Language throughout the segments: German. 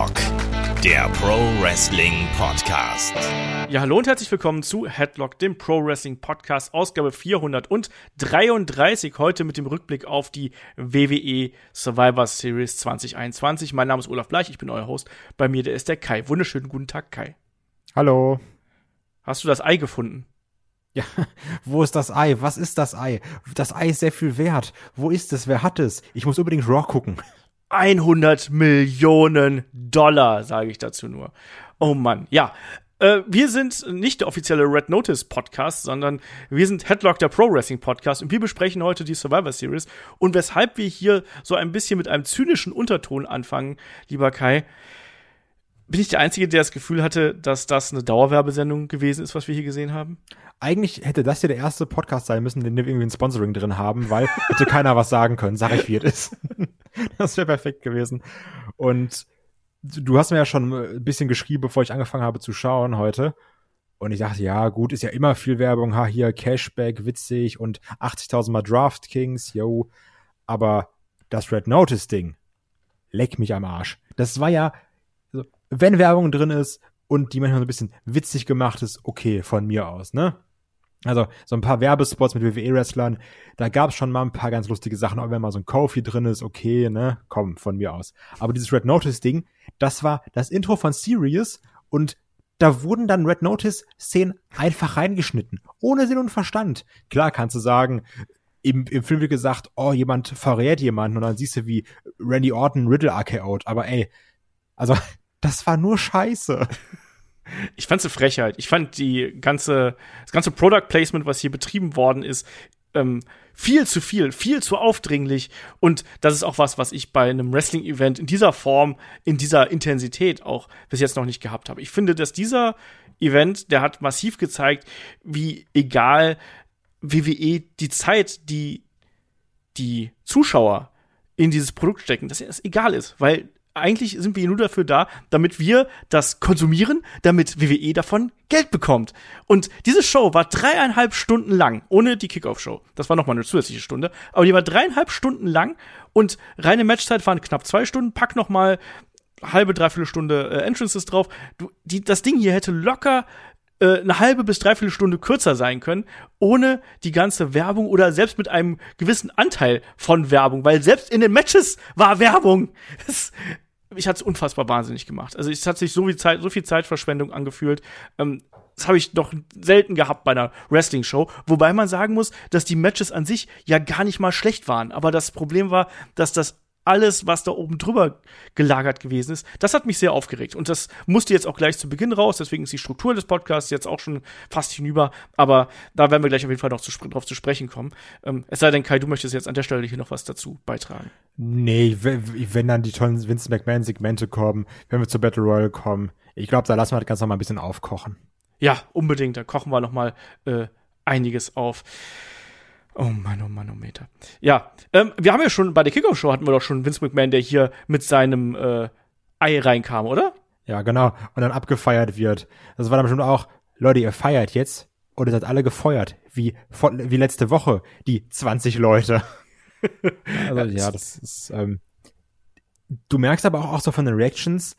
Headlock, der Pro Wrestling Podcast. Ja, hallo und herzlich willkommen zu Headlock, dem Pro Wrestling Podcast, Ausgabe 433. Heute mit dem Rückblick auf die WWE Survivor Series 2021. Mein Name ist Olaf Bleich, ich bin euer Host. Bei mir der ist der Kai. Wunderschönen guten Tag, Kai. Hallo. Hast du das Ei gefunden? Ja, wo ist das Ei? Was ist das Ei? Das Ei ist sehr viel wert. Wo ist es? Wer hat es? Ich muss unbedingt Raw gucken. 100 Millionen Dollar, sage ich dazu nur. Oh Mann, ja. Äh, wir sind nicht der offizielle Red Notice Podcast, sondern wir sind Headlock der Pro Wrestling Podcast und wir besprechen heute die Survivor Series. Und weshalb wir hier so ein bisschen mit einem zynischen Unterton anfangen, lieber Kai, bin ich der Einzige, der das Gefühl hatte, dass das eine Dauerwerbesendung gewesen ist, was wir hier gesehen haben? Eigentlich hätte das hier der erste Podcast sein müssen, den wir irgendwie ein Sponsoring drin haben, weil hätte keiner was sagen können, sag ich, wie es ist. das wäre perfekt gewesen. Und du hast mir ja schon ein bisschen geschrieben, bevor ich angefangen habe zu schauen heute. Und ich dachte, ja, gut, ist ja immer viel Werbung. Ha, hier Cashback, witzig und 80.000 mal Draft Kings, yo. Aber das Red Notice Ding, leck mich am Arsch. Das war ja wenn Werbung drin ist und die manchmal so ein bisschen witzig gemacht ist, okay, von mir aus, ne? Also so ein paar Werbespots mit WWE-Wrestlern, da gab es schon mal ein paar ganz lustige Sachen, auch wenn mal so ein Kofi drin ist, okay, ne, komm, von mir aus. Aber dieses Red Notice-Ding, das war das Intro von Sirius und da wurden dann Red Notice-Szenen einfach reingeschnitten, ohne Sinn und Verstand. Klar kannst du sagen, im, im Film wird gesagt, oh, jemand verrät jemanden und dann siehst du, wie Randy Orton Riddle RKO't, aber ey, also das war nur Scheiße. Ich fand's eine Frechheit. Ich fand die ganze, das ganze Product Placement, was hier betrieben worden ist, ähm, viel zu viel, viel zu aufdringlich. Und das ist auch was, was ich bei einem Wrestling-Event in dieser Form, in dieser Intensität auch bis jetzt noch nicht gehabt habe. Ich finde, dass dieser Event, der hat massiv gezeigt, wie egal WWE die Zeit, die die Zuschauer in dieses Produkt stecken, dass es egal ist, weil eigentlich sind wir nur dafür da, damit wir das konsumieren, damit WWE davon Geld bekommt. Und diese Show war dreieinhalb Stunden lang, ohne die Kickoff-Show. Das war nochmal eine zusätzliche Stunde. Aber die war dreieinhalb Stunden lang und reine Matchzeit waren knapp zwei Stunden. Pack nochmal halbe, dreiviertel Stunde äh, Entrances drauf. Du, die, das Ding hier hätte locker äh, eine halbe bis dreiviertel Stunde kürzer sein können, ohne die ganze Werbung oder selbst mit einem gewissen Anteil von Werbung, weil selbst in den Matches war Werbung. Das, ich hatte es unfassbar wahnsinnig gemacht. Also es hat sich so viel Zeit, so viel Zeitverschwendung angefühlt. Ähm, das habe ich doch selten gehabt bei einer Wrestling-Show. Wobei man sagen muss, dass die Matches an sich ja gar nicht mal schlecht waren. Aber das Problem war, dass das alles, was da oben drüber gelagert gewesen ist, das hat mich sehr aufgeregt. Und das musste jetzt auch gleich zu Beginn raus, deswegen ist die Struktur des Podcasts jetzt auch schon fast hinüber. Aber da werden wir gleich auf jeden Fall noch zu, drauf zu sprechen kommen. Ähm, es sei denn, Kai, du möchtest jetzt an der Stelle hier noch was dazu beitragen. Nee, wenn dann die tollen Vince McMahon-Segmente kommen, wenn wir zur Battle Royale kommen, ich glaube, da lassen wir das Ganze noch mal ein bisschen aufkochen. Ja, unbedingt. Da kochen wir noch mal äh, einiges auf. Oh Mann, oh Mann, oh Meter. Ja, ähm, wir haben ja schon bei der Kickoff-Show hatten wir doch schon Vince McMahon, der hier mit seinem äh, Ei reinkam, oder? Ja, genau. Und dann abgefeiert wird. Das war dann bestimmt auch, Leute, ihr feiert jetzt und ihr seid alle gefeuert. Wie, wie letzte Woche, die 20 Leute. also ja, das ist, ähm, du merkst aber auch, auch so von den Reactions,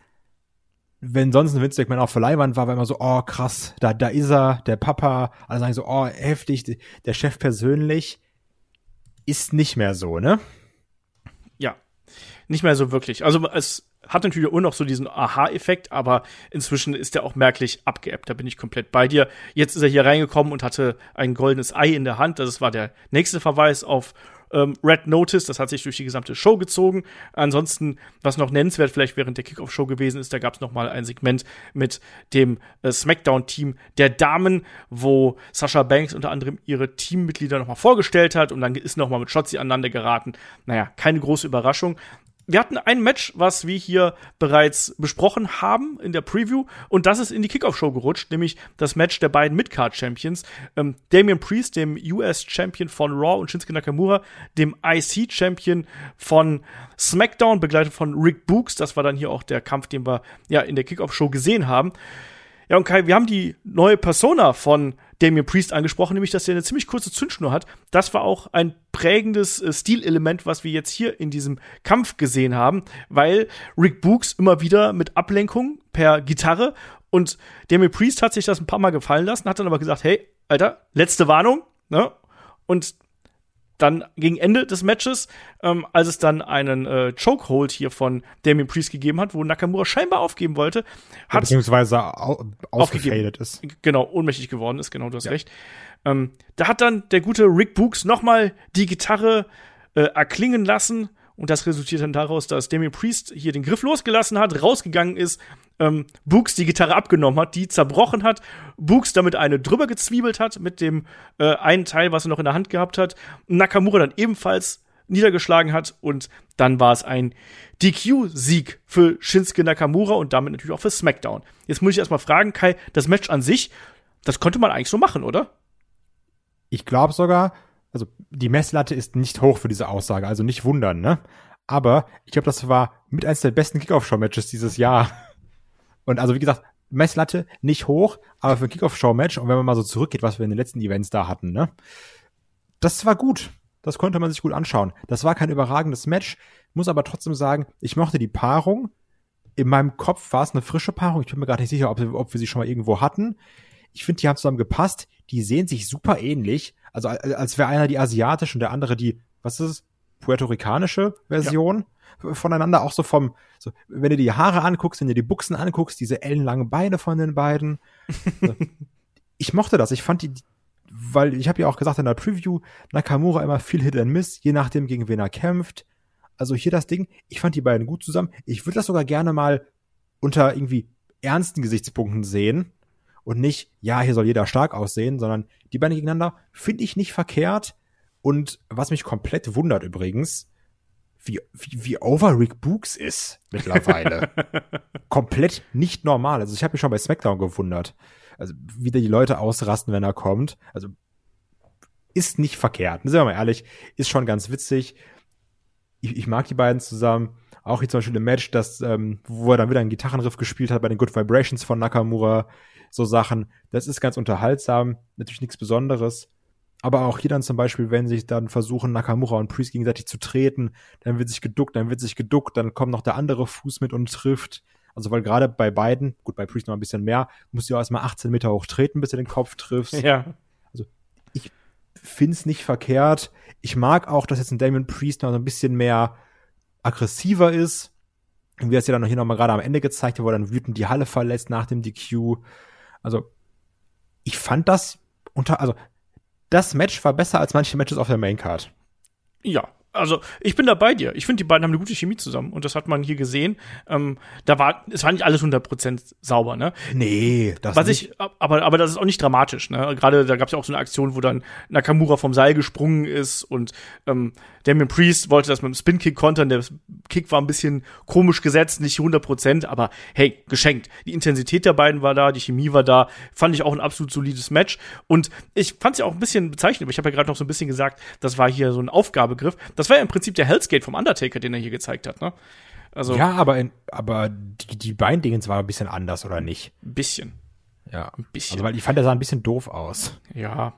wenn sonst ein Vince McMahon auf der Leihwand war, war immer so, oh krass, da, da ist er, der Papa, alle sagen so, oh heftig, der Chef persönlich ist nicht mehr so, ne? Ja, nicht mehr so wirklich. Also es hat natürlich auch noch so diesen Aha-Effekt, aber inzwischen ist er auch merklich abgeebbt. Da bin ich komplett bei dir. Jetzt ist er hier reingekommen und hatte ein goldenes Ei in der Hand. Das war der nächste Verweis auf ähm, Red Notice, das hat sich durch die gesamte Show gezogen. Ansonsten, was noch nennenswert vielleicht während der Kickoff-Show gewesen ist, da gab es noch ein Segment mit dem äh, SmackDown-Team der Damen, wo Sasha Banks unter anderem ihre Teammitglieder noch mal vorgestellt hat und dann ist noch mal mit Shotzi aneinander geraten. Naja, keine große Überraschung wir hatten ein Match, was wir hier bereits besprochen haben in der Preview, und das ist in die Kickoff-Show gerutscht, nämlich das Match der beiden Midcard-Champions. Ähm, Damian Priest, dem US-Champion von Raw, und Shinsuke Nakamura, dem IC-Champion von SmackDown, begleitet von Rick Books. Das war dann hier auch der Kampf, den wir ja in der Kickoff-Show gesehen haben. Ja, und Kai, wir haben die neue Persona von Damien Priest angesprochen, nämlich, dass er eine ziemlich kurze Zündschnur hat. Das war auch ein prägendes äh, Stilelement, was wir jetzt hier in diesem Kampf gesehen haben, weil Rick Books immer wieder mit Ablenkung per Gitarre und Damien Priest hat sich das ein paar Mal gefallen lassen, hat dann aber gesagt, hey, Alter, letzte Warnung, ne? Und dann gegen Ende des Matches, ähm, als es dann einen äh, Chokehold hier von Damien Priest gegeben hat, wo Nakamura scheinbar aufgeben wollte, hat ja, beziehungsweise au ausgefadet ist. Genau, ohnmächtig geworden ist, genau, du hast ja. recht. Ähm, da hat dann der gute Rick Books nochmal die Gitarre äh, erklingen lassen und das resultiert dann daraus, dass Damien Priest hier den Griff losgelassen hat, rausgegangen ist, ähm, Books die Gitarre abgenommen hat, die zerbrochen hat, Books damit eine drüber gezwiebelt hat mit dem äh, einen Teil, was er noch in der Hand gehabt hat, Nakamura dann ebenfalls niedergeschlagen hat und dann war es ein DQ-Sieg für Shinsuke Nakamura und damit natürlich auch für SmackDown. Jetzt muss ich erstmal fragen, Kai, das Match an sich, das konnte man eigentlich so machen, oder? Ich glaube sogar, also die Messlatte ist nicht hoch für diese Aussage, also nicht wundern, ne? Aber ich glaube, das war mit eines der besten Kickoff-Show-Matches dieses Jahr. Und also wie gesagt, Messlatte nicht hoch, aber für ein Kickoff-Show-Match und wenn man mal so zurückgeht, was wir in den letzten Events da hatten, ne? Das war gut. Das konnte man sich gut anschauen. Das war kein überragendes Match, muss aber trotzdem sagen, ich mochte die Paarung. In meinem Kopf war es eine frische Paarung. Ich bin mir gar nicht sicher, ob, ob wir sie schon mal irgendwo hatten. Ich finde, die haben zusammen gepasst. Die sehen sich super ähnlich. Also als wäre einer die asiatische und der andere die, was ist es, puerto-ricanische Version ja. voneinander. Auch so vom, so, wenn du die Haare anguckst, wenn du die Buchsen anguckst, diese ellenlangen Beine von den beiden. ich mochte das. Ich fand die, weil ich habe ja auch gesagt in der Preview, Nakamura immer viel Hit and Miss, je nachdem gegen wen er kämpft. Also hier das Ding, ich fand die beiden gut zusammen. Ich würde das sogar gerne mal unter irgendwie ernsten Gesichtspunkten sehen und nicht, ja, hier soll jeder stark aussehen, sondern die beiden gegeneinander finde ich nicht verkehrt. Und was mich komplett wundert übrigens, wie, wie, wie over Rick Books ist mittlerweile. komplett nicht normal. Also ich habe mich schon bei SmackDown gewundert. Also wie da die Leute ausrasten, wenn er kommt. Also ist nicht verkehrt. Sind wir mal ehrlich, ist schon ganz witzig. Ich, ich mag die beiden zusammen. Auch hier zum Beispiel im Match, das, ähm, wo er dann wieder einen Gitarrenriff gespielt hat bei den Good Vibrations von Nakamura so Sachen. Das ist ganz unterhaltsam, natürlich nichts Besonderes. Aber auch hier dann zum Beispiel, wenn sich dann versuchen, Nakamura und Priest gegenseitig zu treten, dann wird sich geduckt, dann wird sich geduckt, dann kommt noch der andere Fuß mit und trifft. Also weil gerade bei beiden, gut, bei Priest noch ein bisschen mehr, musst du ja erstmal 18 Meter hoch treten, bis du den Kopf triffst. Ja. Also ich find's nicht verkehrt. Ich mag auch, dass jetzt ein Damon Priest noch so ein bisschen mehr aggressiver ist. Wie er es ja dann noch hier nochmal gerade am Ende gezeigt hat, wo er dann wütend die Halle verlässt nach dem DQ. Also, ich fand das unter, also, das Match war besser als manche Matches auf der Maincard. Ja, also ich bin da bei dir. Ich finde, die beiden haben eine gute Chemie zusammen und das hat man hier gesehen. Ähm, da war, es war nicht alles 100% sauber, ne? Nee, das Was nicht. ich, aber, aber das ist auch nicht dramatisch, ne? Gerade da gab es ja auch so eine Aktion, wo dann Nakamura vom Seil gesprungen ist und ähm, Damien Priest wollte das mit dem Spin-Kick kontern. Der Kick war ein bisschen komisch gesetzt, nicht 100%, aber hey, geschenkt. Die Intensität der beiden war da, die Chemie war da. Fand ich auch ein absolut solides Match. Und ich fand es ja auch ein bisschen bezeichnend. Ich habe ja gerade noch so ein bisschen gesagt, das war hier so ein Aufgabegriff. Das war ja im Prinzip der Hell's Gate vom Undertaker, den er hier gezeigt hat, ne? Also, ja, aber, in, aber die, die Beindingens war ein bisschen anders, oder nicht? Ein bisschen. Ja, ein bisschen. Also, weil ich fand, der sah ein bisschen doof aus. Ja,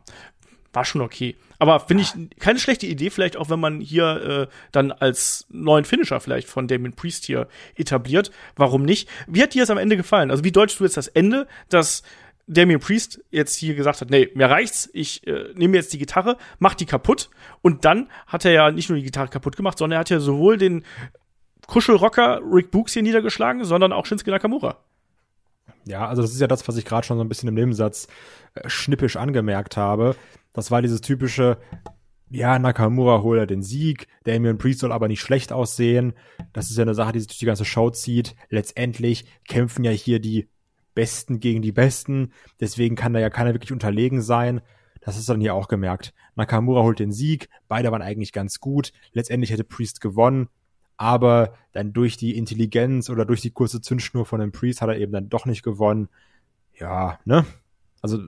war schon okay. Aber finde ich keine schlechte Idee, vielleicht auch, wenn man hier äh, dann als neuen Finisher vielleicht von Damien Priest hier etabliert. Warum nicht? Wie hat dir das am Ende gefallen? Also wie deutschst du jetzt das Ende, dass Damien Priest jetzt hier gesagt hat, nee, mir reicht's, ich äh, nehme jetzt die Gitarre, mach die kaputt. Und dann hat er ja nicht nur die Gitarre kaputt gemacht, sondern er hat ja sowohl den Kuschelrocker Rick Books hier niedergeschlagen, sondern auch Shinsuke Nakamura. Ja, also das ist ja das, was ich gerade schon so ein bisschen im Nebensatz äh, schnippisch angemerkt habe. Das war dieses typische, ja, Nakamura holt er den Sieg, Damian Priest soll aber nicht schlecht aussehen. Das ist ja eine Sache, die sich durch die ganze Show zieht. Letztendlich kämpfen ja hier die Besten gegen die Besten, deswegen kann da ja keiner wirklich unterlegen sein. Das ist dann hier auch gemerkt. Nakamura holt den Sieg, beide waren eigentlich ganz gut. Letztendlich hätte Priest gewonnen, aber dann durch die Intelligenz oder durch die kurze Zündschnur von dem Priest hat er eben dann doch nicht gewonnen. Ja, ne? Also,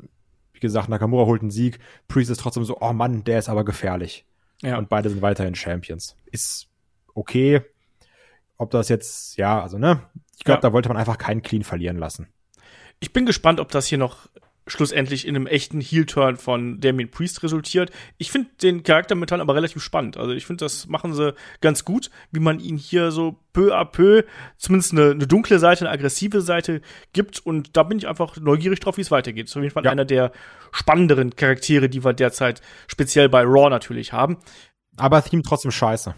wie gesagt, Nakamura holt einen Sieg, Priest ist trotzdem so, oh Mann, der ist aber gefährlich. Ja. Und beide sind weiterhin Champions. Ist okay. Ob das jetzt, ja, also, ne? Ich glaube, ja. da wollte man einfach keinen Clean verlieren lassen Ich bin gespannt, ob das hier noch schlussendlich in einem echten Heel-Turn von Damien Priest resultiert. Ich finde den Charakter momentan aber relativ spannend. Also ich finde, das machen sie ganz gut, wie man ihn hier so peu à peu zumindest eine, eine dunkle Seite, eine aggressive Seite gibt. Und da bin ich einfach neugierig drauf, wie es weitergeht. Das ist auf jeden Fall ja. einer der spannenderen Charaktere, die wir derzeit speziell bei Raw natürlich haben. Aber Theme trotzdem scheiße.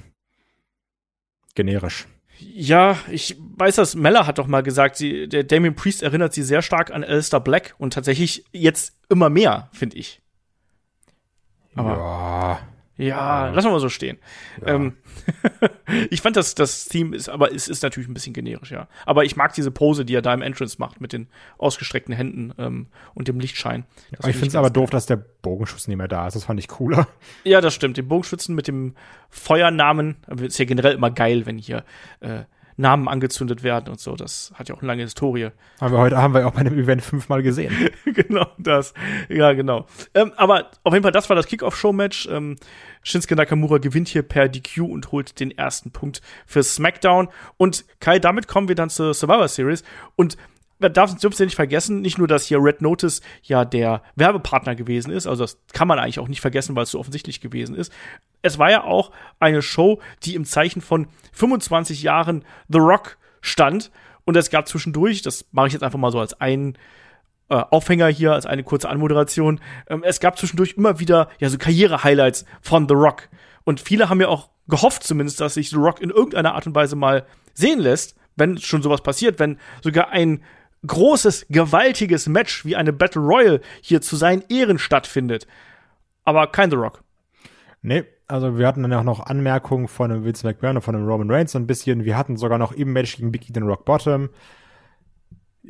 Generisch. Ja, ich weiß das, Mella hat doch mal gesagt, sie, der Damien Priest erinnert sie sehr stark an Alistair Black und tatsächlich jetzt immer mehr, finde ich. Aber ja. Ja, lassen wir mal so stehen. Ja. Ähm, ich fand das, das Theme ist, aber es ist natürlich ein bisschen generisch, ja. Aber ich mag diese Pose, die er da im Entrance macht, mit den ausgestreckten Händen ähm, und dem Lichtschein. Aber ich finde es aber doof, dass der Bogenschuss nicht mehr da ist. Das fand ich cooler. Ja, das stimmt. Den Bogenschützen mit dem Feuernamen ist ja generell immer geil, wenn hier äh, Namen angezündet werden und so. Das hat ja auch eine lange Historie. Haben wir heute haben wir auch bei dem Event fünfmal gesehen. genau, das. Ja, genau. Ähm, aber auf jeden Fall, das war das Kickoff-Show-Match. Ähm, Shinsuke Nakamura gewinnt hier per DQ und holt den ersten Punkt für SmackDown. Und Kai, damit kommen wir dann zur Survivor Series. Und man darf es nicht vergessen, nicht nur, dass hier Red Notice ja der Werbepartner gewesen ist, also das kann man eigentlich auch nicht vergessen, weil es so offensichtlich gewesen ist. Es war ja auch eine Show, die im Zeichen von 25 Jahren The Rock stand. Und es gab zwischendurch, das mache ich jetzt einfach mal so als einen äh, Aufhänger hier, als eine kurze Anmoderation, ähm, es gab zwischendurch immer wieder ja so Karriere-Highlights von The Rock. Und viele haben ja auch gehofft zumindest, dass sich The Rock in irgendeiner Art und Weise mal sehen lässt, wenn schon sowas passiert, wenn sogar ein großes, gewaltiges Match wie eine Battle Royal hier zu seinen Ehren stattfindet. Aber kein The Rock. Nee, also wir hatten dann auch noch Anmerkungen von dem Vince McMahon und von dem Roman Reigns so ein bisschen. Wir hatten sogar noch im Match gegen Biggie den Rock Bottom.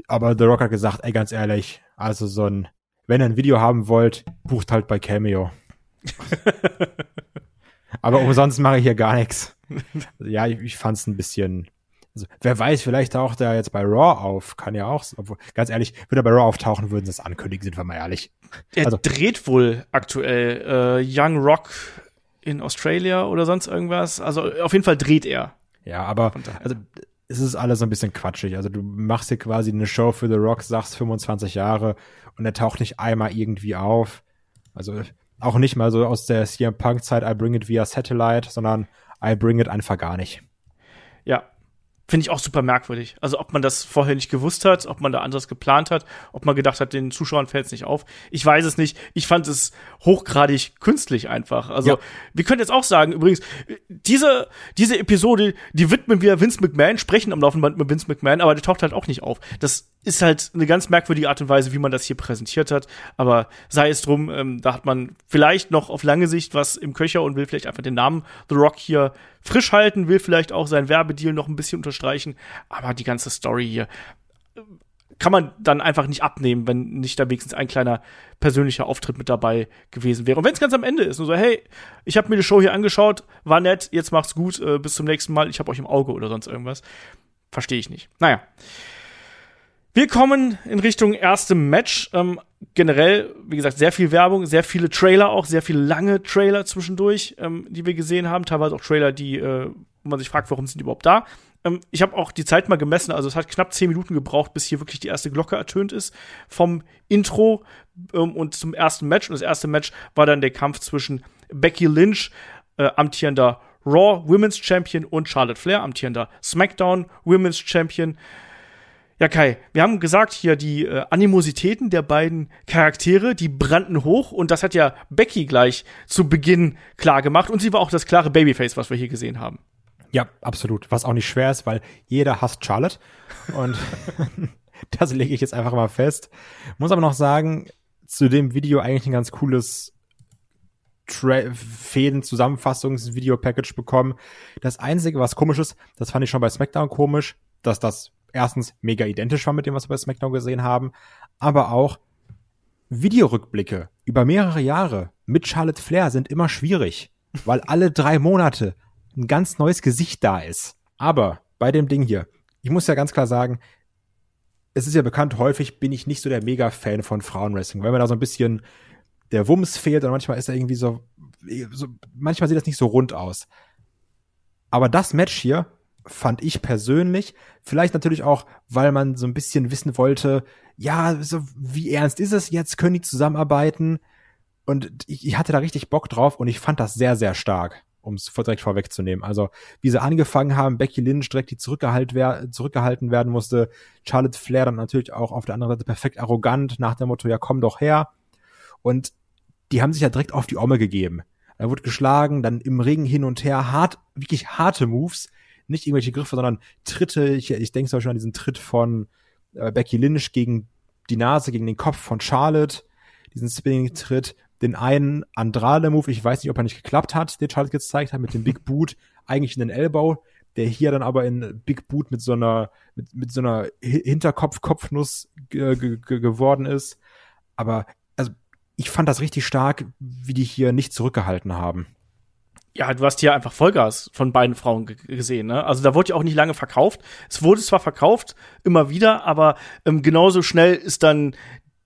Aber The Rock hat gesagt, ey, ganz ehrlich, also so ein, wenn ihr ein Video haben wollt, bucht halt bei Cameo. Aber umsonst mache ich hier gar nichts. Ja, ich, ich fand es ein bisschen, also, wer weiß, vielleicht taucht er jetzt bei Raw auf. Kann ja auch, obwohl, ganz ehrlich, würde er bei Raw auftauchen, würden sie es ankündigen, sind wir mal ehrlich. Er also, dreht wohl aktuell äh, Young Rock in Australia oder sonst irgendwas. Also auf jeden Fall dreht er. Ja, aber also, es ist alles ein bisschen quatschig. Also du machst hier quasi eine Show für The Rock, sagst 25 Jahre und er taucht nicht einmal irgendwie auf. Also auch nicht mal so aus der CM Punk Zeit I bring it via Satellite, sondern I bring it einfach gar nicht. Ja, Finde ich auch super merkwürdig. Also ob man das vorher nicht gewusst hat, ob man da anders geplant hat, ob man gedacht hat, den Zuschauern fällt es nicht auf. Ich weiß es nicht. Ich fand es hochgradig künstlich einfach. Also ja. wir können jetzt auch sagen, übrigens, diese, diese Episode, die widmen wir Vince McMahon, sprechen am laufenden Band mit Vince McMahon, aber der taucht halt auch nicht auf. Das ist halt eine ganz merkwürdige Art und Weise, wie man das hier präsentiert hat. Aber sei es drum, ähm, da hat man vielleicht noch auf lange Sicht was im Köcher und will vielleicht einfach den Namen The Rock hier frisch halten, will vielleicht auch seinen Werbedeal noch ein bisschen unterstreichen. Aber die ganze Story hier äh, kann man dann einfach nicht abnehmen, wenn nicht da wenigstens ein kleiner persönlicher Auftritt mit dabei gewesen wäre. Und wenn es ganz am Ende ist, nur so, hey, ich habe mir die Show hier angeschaut, war nett, jetzt macht's gut, äh, bis zum nächsten Mal, ich habe euch im Auge oder sonst irgendwas. Verstehe ich nicht. Naja. Wir kommen in Richtung erstem Match. Ähm, generell, wie gesagt, sehr viel Werbung, sehr viele Trailer auch, sehr viele lange Trailer zwischendurch, ähm, die wir gesehen haben. Teilweise auch Trailer, die, äh, wo man sich fragt, warum sind die überhaupt da. Ähm, ich habe auch die Zeit mal gemessen, also es hat knapp zehn Minuten gebraucht, bis hier wirklich die erste Glocke ertönt ist vom Intro ähm, und zum ersten Match. Und das erste Match war dann der Kampf zwischen Becky Lynch, äh, amtierender Raw Women's Champion, und Charlotte Flair, amtierender SmackDown Women's Champion. Ja, Kai, wir haben gesagt hier, die äh, Animositäten der beiden Charaktere, die brannten hoch und das hat ja Becky gleich zu Beginn klar gemacht und sie war auch das klare Babyface, was wir hier gesehen haben. Ja, absolut. Was auch nicht schwer ist, weil jeder hasst Charlotte und das lege ich jetzt einfach mal fest. Muss aber noch sagen, zu dem Video eigentlich ein ganz cooles Fäden-Zusammenfassungs-Video-Package bekommen. Das Einzige, was komisch ist, das fand ich schon bei SmackDown komisch, dass das erstens mega identisch war mit dem, was wir bei SmackDown gesehen haben, aber auch Videorückblicke über mehrere Jahre mit Charlotte Flair sind immer schwierig, weil alle drei Monate ein ganz neues Gesicht da ist. Aber bei dem Ding hier, ich muss ja ganz klar sagen, es ist ja bekannt, häufig bin ich nicht so der Mega-Fan von Frauenwrestling, weil mir da so ein bisschen der Wumms fehlt und manchmal ist er irgendwie so, so, manchmal sieht das nicht so rund aus. Aber das Match hier fand ich persönlich. Vielleicht natürlich auch, weil man so ein bisschen wissen wollte, ja, so, wie ernst ist es jetzt? Können die zusammenarbeiten? Und ich, ich hatte da richtig Bock drauf und ich fand das sehr, sehr stark, um es direkt vorwegzunehmen. Also, wie sie angefangen haben, Becky Lynch direkt die zurückgehalten, wer zurückgehalten werden musste, Charlotte Flair dann natürlich auch auf der anderen Seite perfekt arrogant nach dem Motto, ja, komm doch her. Und die haben sich ja direkt auf die Omme gegeben. Da wurde geschlagen, dann im Ring hin und her, hart, wirklich harte Moves, nicht irgendwelche Griffe, sondern Tritte. Ich, ich denke zum Beispiel an diesen Tritt von äh, Becky Lynch gegen die Nase, gegen den Kopf von Charlotte, diesen Spinning-Tritt, den einen Andrade-Move, ich weiß nicht, ob er nicht geklappt hat, den Charlotte gezeigt hat, mit dem Big Boot, eigentlich in den Elbow, der hier dann aber in Big Boot mit so einer, mit, mit so einer Hinterkopf-Kopfnuss geworden ist. Aber also ich fand das richtig stark, wie die hier nicht zurückgehalten haben ja, du hast hier einfach Vollgas von beiden Frauen gesehen. Ne? Also da wurde ja auch nicht lange verkauft. Es wurde zwar verkauft, immer wieder, aber ähm, genauso schnell ist dann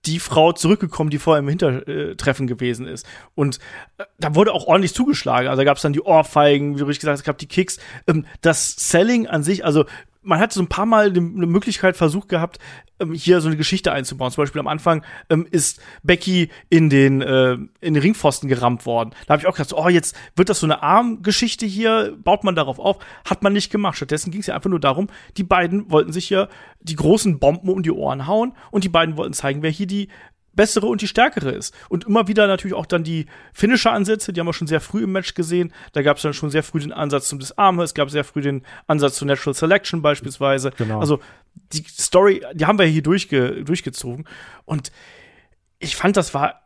die Frau zurückgekommen, die vorher im Hintertreffen gewesen ist. Und äh, da wurde auch ordentlich zugeschlagen. Also da gab es dann die Ohrfeigen, wie du richtig gesagt hast, es gab die Kicks. Ähm, das Selling an sich, also man hat so ein paar Mal eine Möglichkeit versucht gehabt, ähm, hier so eine Geschichte einzubauen. Zum Beispiel am Anfang ähm, ist Becky in den, äh, in den Ringpfosten gerammt worden. Da habe ich auch gedacht, oh, jetzt wird das so eine Armgeschichte hier, baut man darauf auf. Hat man nicht gemacht. Stattdessen ging es ja einfach nur darum, die beiden wollten sich hier die großen Bomben um die Ohren hauen und die beiden wollten zeigen, wer hier die bessere und die stärkere ist. Und immer wieder natürlich auch dann die Finisher-Ansätze, die haben wir schon sehr früh im Match gesehen. Da gab es dann schon sehr früh den Ansatz zum Disarme, es gab sehr früh den Ansatz zu Natural Selection beispielsweise. Genau. Also die Story, die haben wir hier durchge durchgezogen. Und ich fand, das war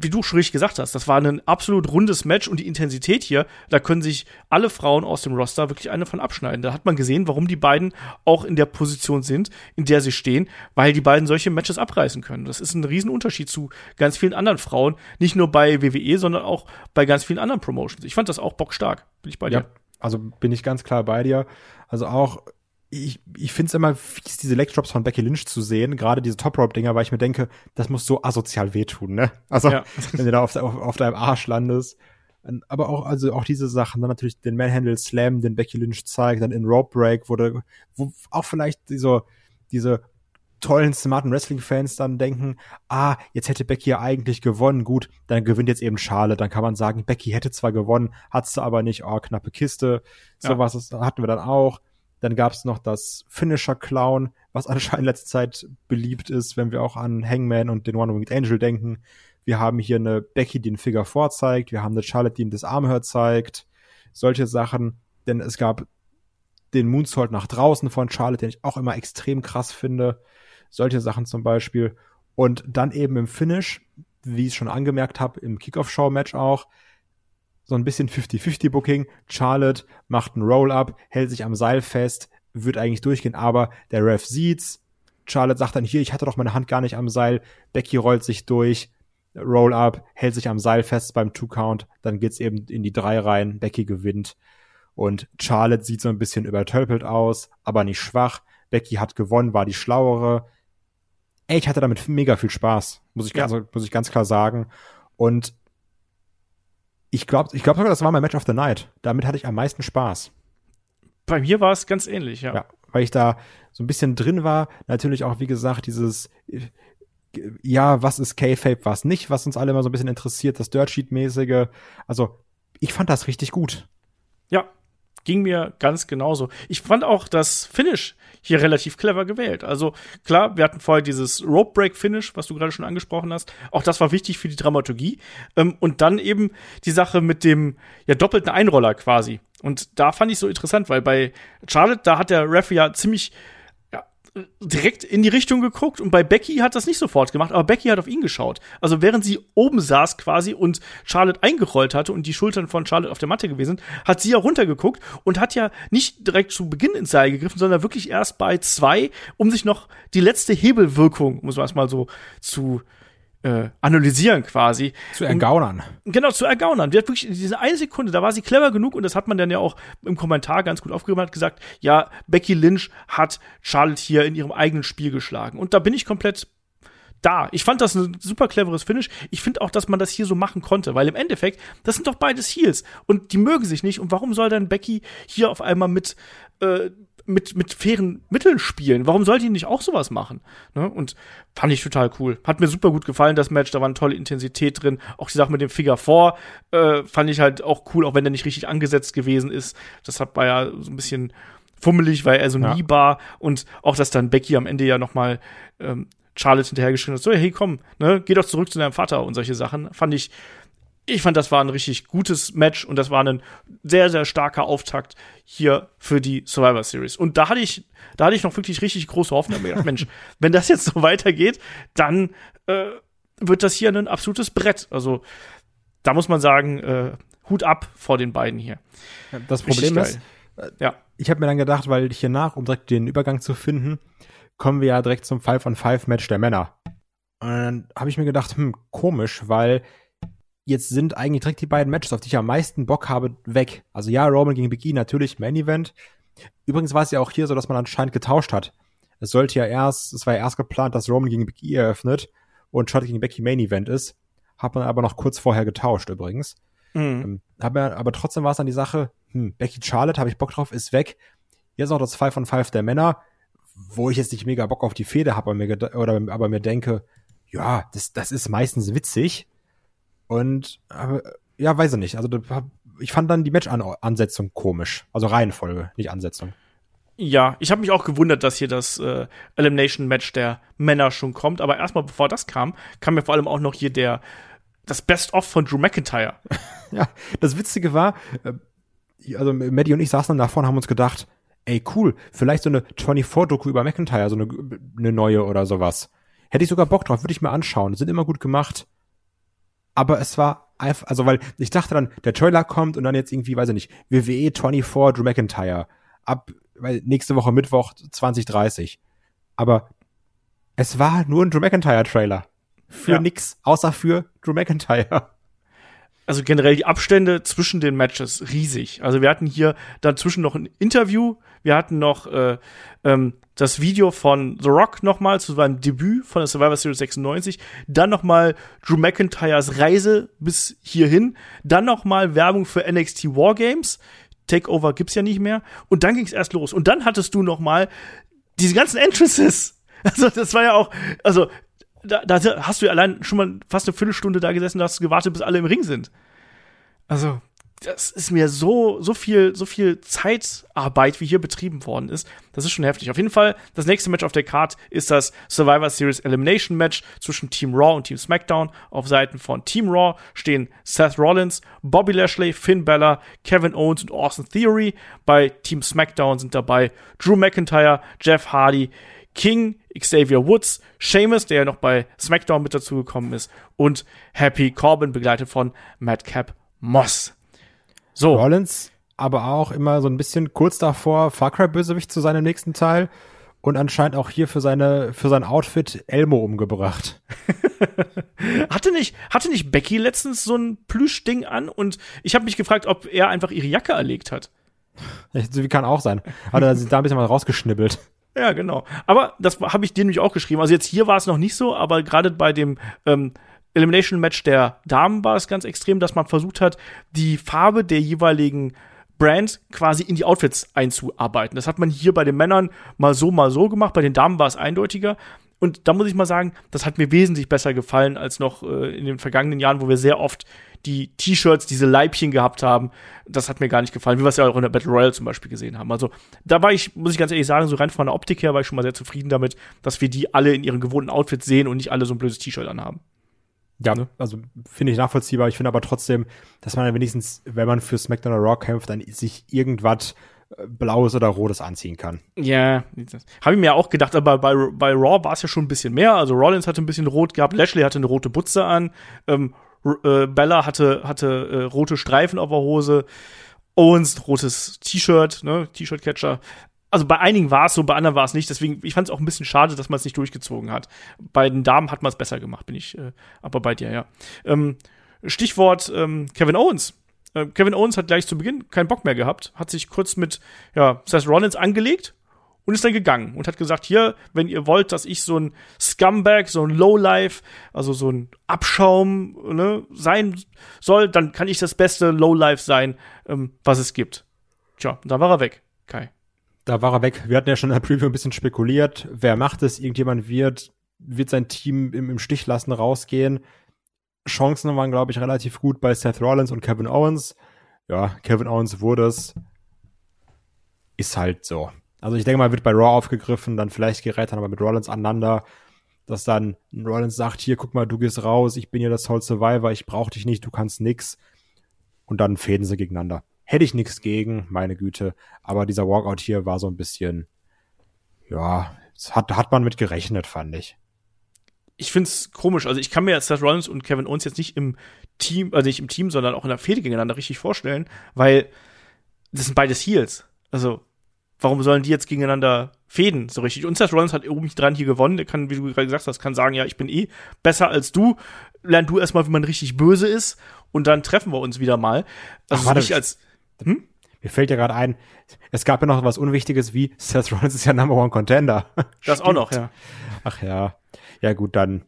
wie du schon richtig gesagt hast, das war ein absolut rundes Match und die Intensität hier, da können sich alle Frauen aus dem Roster wirklich eine von abschneiden. Da hat man gesehen, warum die beiden auch in der Position sind, in der sie stehen, weil die beiden solche Matches abreißen können. Das ist ein Riesenunterschied zu ganz vielen anderen Frauen, nicht nur bei WWE, sondern auch bei ganz vielen anderen Promotions. Ich fand das auch bockstark. Bin ich bei dir? Ja, also bin ich ganz klar bei dir. Also auch ich, ich finde es immer fies, diese Leg-Drops von Becky Lynch zu sehen, gerade diese Top-Rope-Dinger, weil ich mir denke, das muss so asozial wehtun, ne? Also, ja. wenn du da auf, auf, auf, deinem Arsch landest. Aber auch, also auch diese Sachen, dann natürlich den Manhandle Slam, den Becky Lynch zeigt, dann in Rope Break, wo, der, wo auch vielleicht diese, diese tollen, smarten Wrestling-Fans dann denken, ah, jetzt hätte Becky ja eigentlich gewonnen, gut, dann gewinnt jetzt eben Charlotte, dann kann man sagen, Becky hätte zwar gewonnen, hat sie aber nicht, oh, knappe Kiste, sowas ja. hatten wir dann auch. Dann gab es noch das Finisher Clown, was anscheinend in letzter Zeit beliebt ist, wenn wir auch an Hangman und den One-Winged Angel denken. Wir haben hier eine Becky, die den Figure vorzeigt. Wir haben eine Charlotte, die das Armhör zeigt. Solche Sachen. Denn es gab den Moonsault nach draußen von Charlotte, den ich auch immer extrem krass finde. Solche Sachen zum Beispiel. Und dann eben im Finish, wie ich schon angemerkt habe, im Kickoff-Show-Match auch, so ein bisschen 50-50 Booking. Charlotte macht einen Roll-Up, hält sich am Seil fest, wird eigentlich durchgehen, aber der Ref sieht's. Charlotte sagt dann hier, ich hatte doch meine Hand gar nicht am Seil. Becky rollt sich durch, Roll-Up, hält sich am Seil fest beim Two-Count, dann geht's eben in die drei rein, Becky gewinnt. Und Charlotte sieht so ein bisschen übertölpelt aus, aber nicht schwach. Becky hat gewonnen, war die schlauere. Ey, ich hatte damit mega viel Spaß, muss ich, ja. also, muss ich ganz klar sagen. Und ich glaube ich glaub sogar, das war mein Match of the Night. Damit hatte ich am meisten Spaß. Bei mir war es ganz ähnlich, ja. ja. Weil ich da so ein bisschen drin war. Natürlich auch, wie gesagt, dieses, ja, was ist K-Fape, was nicht, was uns alle immer so ein bisschen interessiert, das Dirtsheet-mäßige. Also, ich fand das richtig gut. Ja, ging mir ganz genauso. Ich fand auch das Finish hier relativ clever gewählt. Also klar, wir hatten vorher dieses Rope Break Finish, was du gerade schon angesprochen hast. Auch das war wichtig für die Dramaturgie. Ähm, und dann eben die Sache mit dem ja doppelten Einroller quasi. Und da fand ich so interessant, weil bei Charlotte, da hat der Ref ja ziemlich direkt in die Richtung geguckt und bei Becky hat das nicht sofort gemacht, aber Becky hat auf ihn geschaut. Also während sie oben saß quasi und Charlotte eingerollt hatte und die Schultern von Charlotte auf der Matte gewesen sind, hat sie ja runtergeguckt und hat ja nicht direkt zu Beginn ins Seil gegriffen, sondern wirklich erst bei zwei, um sich noch die letzte Hebelwirkung, muss man es mal so zu äh, analysieren quasi. Zu ergaunern. Und, genau, zu ergaunern. Die hat wirklich in dieser eine Sekunde, da war sie clever genug und das hat man dann ja auch im Kommentar ganz gut aufgegeben, hat gesagt, ja, Becky Lynch hat Charlotte hier in ihrem eigenen Spiel geschlagen. Und da bin ich komplett da. Ich fand das ein super cleveres Finish. Ich finde auch, dass man das hier so machen konnte, weil im Endeffekt, das sind doch beides Heels und die mögen sich nicht. Und warum soll dann Becky hier auf einmal mit äh, mit, mit fairen Mitteln spielen. Warum sollte die nicht auch sowas machen? Ne? Und fand ich total cool. Hat mir super gut gefallen, das Match. Da war eine tolle Intensität drin. Auch die Sache mit dem Figure 4 äh, fand ich halt auch cool, auch wenn der nicht richtig angesetzt gewesen ist. Das hat war ja so ein bisschen fummelig, weil er so Ja. nie war. Und auch, dass dann Becky am Ende ja noch mal ähm, Charlotte hinterhergeschrieben hat, so, hey, komm, ne, geh doch zurück zu deinem Vater und solche Sachen. Fand ich, ich fand, das war ein richtig gutes Match und das war ein sehr, sehr starker Auftakt hier für die Survivor Series. Und da hatte ich, da hatte ich noch wirklich richtig große Hoffnung. Ich gedacht, Mensch, wenn das jetzt so weitergeht, dann äh, wird das hier ein absolutes Brett. Also da muss man sagen, äh, Hut ab vor den beiden hier. Das Problem ist, geil. ja, ich habe mir dann gedacht, weil hier nach, um direkt den Übergang zu finden, kommen wir ja direkt zum 5 on 5 Match der Männer. Und dann habe ich mir gedacht, hm, komisch, weil jetzt sind eigentlich direkt die beiden Matches, auf die ich am meisten Bock habe, weg. Also ja, Roman gegen Big E natürlich Main Event. Übrigens war es ja auch hier so, dass man anscheinend getauscht hat. Es sollte ja erst, es war ja erst geplant, dass Roman gegen Big E eröffnet und Charlotte gegen Becky Main Event ist. Hat man aber noch kurz vorher getauscht übrigens. mhm. Ähm, hab mir, aber trotzdem war es dann die Sache, hm, Becky Charlotte, habe ich Bock drauf, ist weg. Jetzt noch das 5 von 5 der Männer, wo ich jetzt nicht mega Bock auf die Fehde habe, aber mir, oder, aber mir denke, ja, das, das ist meistens witzig. Und, ja, weiß ich nicht. Also, ich fand dann die Match-Ansetzung komisch. Also Reihenfolge, nicht Ansetzung. Ja, ich habe mich auch gewundert, dass hier das äh, Elimination-Match der Männer schon kommt. Aber erstmal, bevor das kam, kam mir vor allem auch noch hier der das Best-of von Drew McIntyre. Ja, das Witzige war, äh, also Maddie und ich saßen dann davor und haben uns gedacht, ey, cool, vielleicht so eine 24-Doku über McIntyre, so eine, eine neue oder sowas. Hätte ich sogar Bock drauf, würde ich mir anschauen. Sind immer gut gemacht. Aber es war einfach, also weil ich dachte dann, der Trailer kommt und dann jetzt irgendwie, weiß ich nicht, WWE 24 Drew McIntyre. Ab weil nächste Woche Mittwoch 2030. Aber es war nur ein Drew McIntyre-Trailer. Für Ja. nix, außer für Drew McIntyre. also generell die Abstände zwischen den Matches riesig. Also wir hatten hier dazwischen noch ein Interview, wir hatten noch äh, ähm, das Video von The Rock nochmal zu seinem Debüt von der Survivor Series 96, dann nochmal Drew McIntyres Reise bis hierhin, dann nochmal Werbung für NXT Wargames, Takeover gibt's ja nicht mehr und dann ging's erst los und dann hattest du nochmal diese ganzen Entrances. Also das war ja auch, also da, da hast du ja allein schon mal fast eine Viertelstunde da gesessen, da hast du gewartet, bis alle im Ring sind. Also, das ist mir so, so viel, so viel Zeitarbeit, wie hier betrieben worden ist. Das ist schon heftig. Auf jeden Fall, das nächste Match auf der Card ist das Survivor Series Elimination Match zwischen Team Raw und Team SmackDown. Auf Seiten von Team Raw stehen Seth Rollins, Bobby Lashley, Finn Balor, Kevin Owens und Austin Theory. Bei Team SmackDown sind dabei Drew McIntyre, Jeff Hardy, King, Xavier Woods, Sheamus, der ja noch bei SmackDown mit dazugekommen ist, und Happy Corbin, begleitet von Madcap Moss. So, Rollins aber auch immer so ein bisschen kurz davor, Far Cry Bösewicht zu seinem nächsten Teil und anscheinend auch hier für seine für sein Outfit Elmo umgebracht. hatte nicht, hatte nicht Becky letztens so ein Plüschding an und ich habe mich gefragt, ob er einfach ihre Jacke erlegt hat. Wie kann auch sein. Hat er sich da ein bisschen mal rausgeschnibbelt. Ja, genau. Aber das habe ich dir nämlich auch geschrieben. Also jetzt hier war es noch nicht so, aber gerade bei dem ähm, Elimination Match der Damen war es ganz extrem, dass man versucht hat, die Farbe der jeweiligen Brand quasi in die Outfits einzuarbeiten. Das hat man hier bei den Männern mal so, mal so gemacht. Bei den Damen war es eindeutiger. Und da muss ich mal sagen, das hat mir wesentlich besser gefallen als noch äh, in den vergangenen Jahren, wo wir sehr oft die T-Shirts, diese Leibchen gehabt haben. Das hat mir gar nicht gefallen, wie wir es ja auch in der Battle Royale zum Beispiel gesehen haben. Also da war ich, muss ich ganz ehrlich sagen, so rein von der Optik her war ich schon mal sehr zufrieden damit, dass wir die alle in ihren gewohnten Outfits sehen und nicht alle so ein blödes T-Shirt anhaben. Ja, also finde ich nachvollziehbar. Ich finde aber trotzdem, dass man dann wenigstens, wenn man für SmackDown oder Raw kämpft, dann sich irgendwas äh, Blaues oder Rotes anziehen kann. Ja, habe ich mir auch gedacht, aber bei, bei Raw war es ja schon ein bisschen mehr. Also Rollins hatte ein bisschen rot gehabt, Lashley hatte eine rote Butze an, ähm, äh, Bella hatte, hatte äh, rote Streifen auf der Hose, Owens rotes T-Shirt, ne, T-Shirt-Catcher. Also bei einigen war es so, bei anderen war es nicht. Deswegen, ich fand es auch ein bisschen schade, dass man es nicht durchgezogen hat. Bei den Damen hat man es besser gemacht, bin ich äh, aber bei dir, ja. Ähm, Stichwort ähm, Kevin Owens. Äh, Kevin Owens hat gleich zu Beginn keinen Bock mehr gehabt, hat sich kurz mit ja, Seth Rollins angelegt und ist dann gegangen und hat gesagt, hier, wenn ihr wollt, dass ich so ein Scumbag, so ein Lowlife, also so ein Abschaum ne, sein soll, dann kann ich das beste Lowlife sein, ähm, was es gibt. Tja, da war er weg, Kai. Da war er weg. Wir hatten ja schon in der Preview ein bisschen spekuliert, wer macht es, irgendjemand wird, wird sein Team im, im Stich lassen, rausgehen. Chancen waren, glaube ich, relativ gut bei Seth Rollins und Kevin Owens. Ja, Kevin Owens wurde es. Ist halt so. Also ich denke mal, wird bei Raw aufgegriffen, dann vielleicht gerät dann aber mit Rollins aneinander, dass dann Rollins sagt, hier, guck mal, du gehst raus, ich bin hier das Soul Survivor, ich brauch dich nicht, du kannst nix. Und dann fäden sie gegeneinander. Hätte ich nichts gegen, meine Güte. Aber dieser Walkout hier war so ein bisschen, ja, hat, hat man mit gerechnet, fand ich. Ich find's komisch. Also ich kann mir Seth Rollins und Kevin Owens jetzt nicht im Team, also nicht im Team, sondern auch in der Fehde gegeneinander richtig vorstellen, weil das sind beides Heels. Also warum sollen die jetzt gegeneinander fäden, so richtig? Und Seth Rollins hat oben dran hier gewonnen, der kann, wie du gerade gesagt hast, kann sagen, ja, ich bin eh besser als du, lern du erstmal, wie man richtig böse ist und dann treffen wir uns wieder mal. Also Ach, warte, nicht als, hm? Mir fällt ja gerade ein, es gab ja noch was Unwichtiges wie Seth Rollins ist ja Number One Contender. Das auch noch, ja. Ach ja. Ja, gut, dann.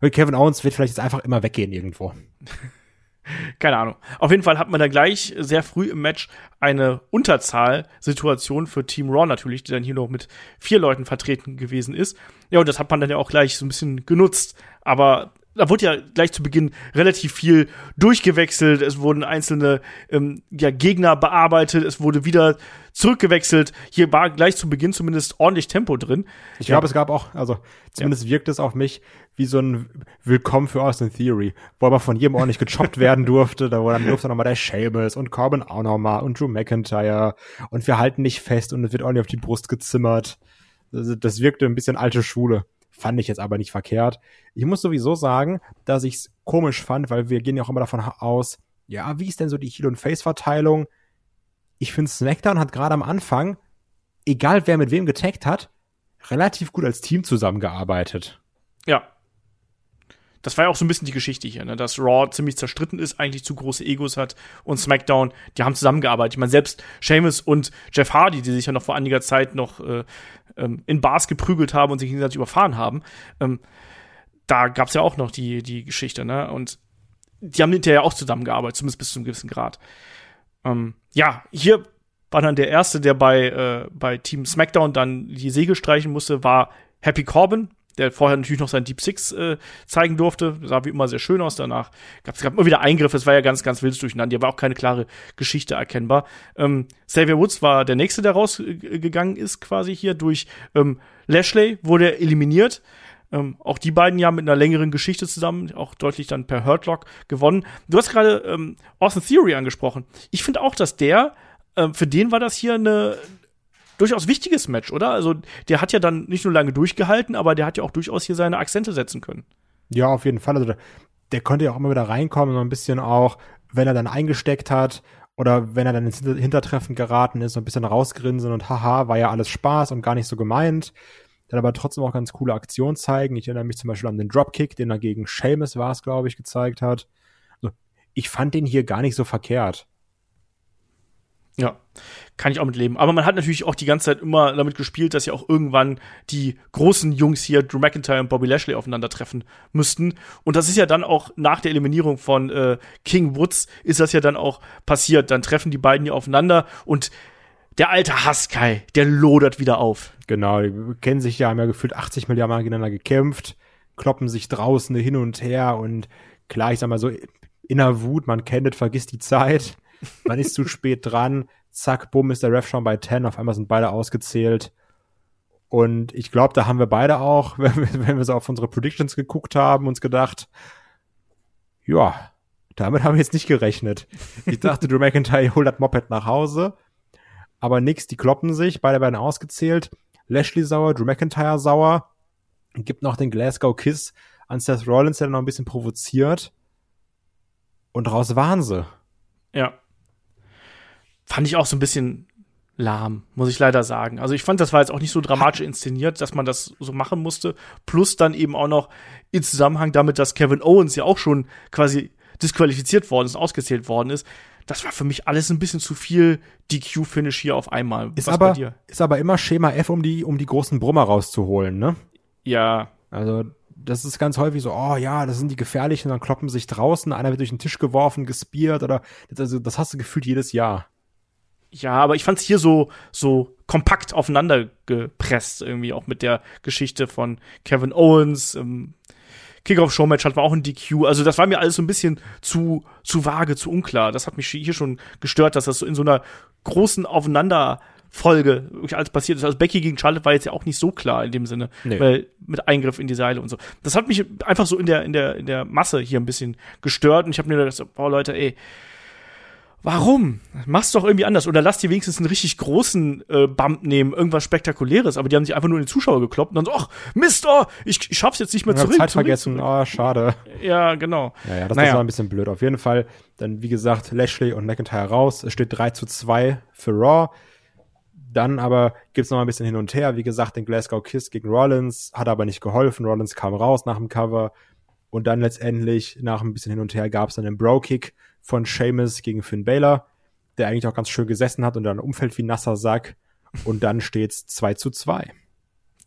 Kevin Owens wird vielleicht jetzt einfach immer weggehen irgendwo. Keine Ahnung. Auf jeden Fall hat man da gleich sehr früh im Match eine Unterzahlsituation für Team Raw natürlich, die dann hier noch mit vier Leuten vertreten gewesen ist. Ja, und das hat man dann ja auch gleich so ein bisschen genutzt. Aber da wurde ja gleich zu Beginn relativ viel durchgewechselt. Es wurden einzelne ähm, ja, Gegner bearbeitet. Es wurde wieder zurückgewechselt. Hier war gleich zu Beginn zumindest ordentlich Tempo drin. Ich glaube, ja. es gab auch, also zumindest ja. wirkt es auf mich wie so ein Willkommen für Austin Theory, wo aber von jedem ordentlich gechoppt werden durfte. Da war dann durfte nochmal der Sheamus und Corbin auch nochmal und Drew McIntyre und wir halten nicht fest und es wird ordentlich auf die Brust gezimmert. Das, das wirkte ein bisschen alte Schule. Fand ich jetzt aber nicht verkehrt. Ich muss sowieso sagen, dass ich es komisch fand, weil wir gehen ja auch immer davon aus, ja, wie ist denn so die Heel- und Face-Verteilung? Ich finde, SmackDown hat gerade am Anfang, egal wer mit wem getaggt hat, relativ gut als Team zusammengearbeitet. Ja, das war ja auch so ein bisschen die Geschichte hier, ne? dass Raw ziemlich zerstritten ist, eigentlich zu große Egos hat und SmackDown, die haben zusammengearbeitet. Ich meine, selbst Sheamus und Jeff Hardy, die sich ja noch vor einiger Zeit noch äh, ähm, in Bars geprügelt haben und sich gegenseitig überfahren haben, ähm, da gab es ja auch noch die, die Geschichte, ne? Und die haben hinterher auch zusammengearbeitet, zumindest bis zu einem gewissen Grad. Ähm, ja, hier war dann der Erste, der bei, äh, bei Team SmackDown dann die Säge streichen musste, war Happy Corbin, der vorher natürlich noch sein Deep Six äh, zeigen durfte. Sah wie immer sehr schön aus. Danach gab es immer wieder Eingriffe. Es war ja ganz, ganz wild durcheinander. Hier war auch keine klare Geschichte erkennbar. Ähm, Xavier Woods war der Nächste, der rausgegangen ist, quasi hier durch ähm, Lashley, wurde er eliminiert. Ähm, auch die beiden ja mit einer längeren Geschichte zusammen, auch deutlich dann per Hurtlock gewonnen. Du hast gerade ähm, Austin Theory angesprochen. Ich finde auch, dass der, ähm, für den war das hier eine, durchaus wichtiges Match, oder? Also der hat ja dann nicht nur lange durchgehalten, aber der hat ja auch durchaus hier seine Akzente setzen können. Ja, auf jeden Fall. Also der, der konnte ja auch immer wieder reinkommen, so ein bisschen auch, wenn er dann eingesteckt hat oder wenn er dann ins Hintertreffen geraten ist, so ein bisschen rausgrinsen und haha, war ja alles Spaß und gar nicht so gemeint. Dann aber trotzdem auch ganz coole Aktionen zeigen. Ich erinnere mich zum Beispiel an den Dropkick, den er gegen Seamus war es, glaube ich, gezeigt hat. Also, ich fand den hier gar nicht so verkehrt. Ja, kann ich auch mit leben. Aber man hat natürlich auch die ganze Zeit immer damit gespielt, dass ja auch irgendwann die großen Jungs hier, Drew McIntyre und Bobby Lashley, aufeinandertreffen müssten. Und das ist ja dann auch nach der Eliminierung von äh, King Woods ist das ja dann auch passiert. Dann treffen die beiden hier aufeinander und der alte Haskai, der lodert wieder auf. Genau, die kennen sich ja, haben ja gefühlt 80 Milliarden Mal gegeneinander gekämpft, kloppen sich draußen hin und her und klar, ich sag mal so, inner Wut, man kennt es, vergisst die Zeit man ist zu spät dran, zack, bumm, ist der Ref schon bei 10, auf einmal sind beide ausgezählt. Und ich glaube, da haben wir beide auch, wenn wir, wenn wir so auf unsere Predictions geguckt haben, uns gedacht, ja, damit haben wir jetzt nicht gerechnet. Ich dachte, Drew McIntyre holt das Moped nach Hause, aber nix, die kloppen sich, beide werden ausgezählt. Lashley sauer, Drew McIntyre sauer, gibt noch den Glasgow Kiss an Seth Rollins, der noch ein bisschen provoziert. Und raus waren sie. Ja fand ich auch so ein bisschen lahm, muss ich leider sagen. Also ich fand, das war jetzt auch nicht so dramatisch inszeniert, dass man das so machen musste. Plus dann eben auch noch in Zusammenhang damit, dass Kevin Owens ja auch schon quasi disqualifiziert worden ist, ausgezählt worden ist, das war für mich alles ein bisschen zu viel DQ-Finish hier auf einmal. Ist aber, ist aber immer Schema F, um die, um die großen Brummer rauszuholen, ne? Ja. Also, das ist ganz häufig so, oh ja, das sind die gefährlichen, dann kloppen sich draußen, einer wird durch den Tisch geworfen, gespiert oder, also, das hast du gefühlt jedes Jahr. Ja, aber ich fand's hier so, so kompakt aufeinander gepresst, irgendwie auch mit der Geschichte von Kevin Owens, ähm, Kickoff-Show-Match hatten wir auch ein DQ. Also das war mir alles so ein bisschen zu, zu vage, zu unklar. Das hat mich hier schon gestört, dass das so in so einer großen Aufeinanderfolge wirklich alles passiert ist. Also Becky gegen Charlotte war jetzt ja auch nicht so klar in dem Sinne, nee. weil mit Eingriff in die Seile und so. Das hat mich einfach so in der in der in der Masse hier ein bisschen gestört und ich habe mir gedacht, boah Leute, ey, Warum? Mach's doch irgendwie anders. Oder lass dir wenigstens einen richtig großen äh, Bump nehmen, irgendwas Spektakuläres. Aber die haben sich einfach nur in den Zuschauer gekloppt und dann so, ach, Mist, oh, ich, ich schaff's jetzt nicht mehr ja, zurück. Zeit vergessen, oh, schade. Ja, genau. Ja, ja, das, naja. das war ein bisschen blöd. Auf jeden Fall, dann, wie gesagt, Lashley und McIntyre raus. Es steht 3 zu 2 für Raw. Dann aber gibt's noch mal ein bisschen hin und her. Wie gesagt, den Glasgow Kiss gegen Rollins hat aber nicht geholfen. Rollins kam raus nach dem Cover. Und dann letztendlich, nach ein bisschen hin und her, gab's dann den Bro-Kick von Seamus gegen Finn Baylor, der eigentlich auch ganz schön gesessen hat und dann umfällt wie nasser Sack. Und dann steht's 2 zu 2.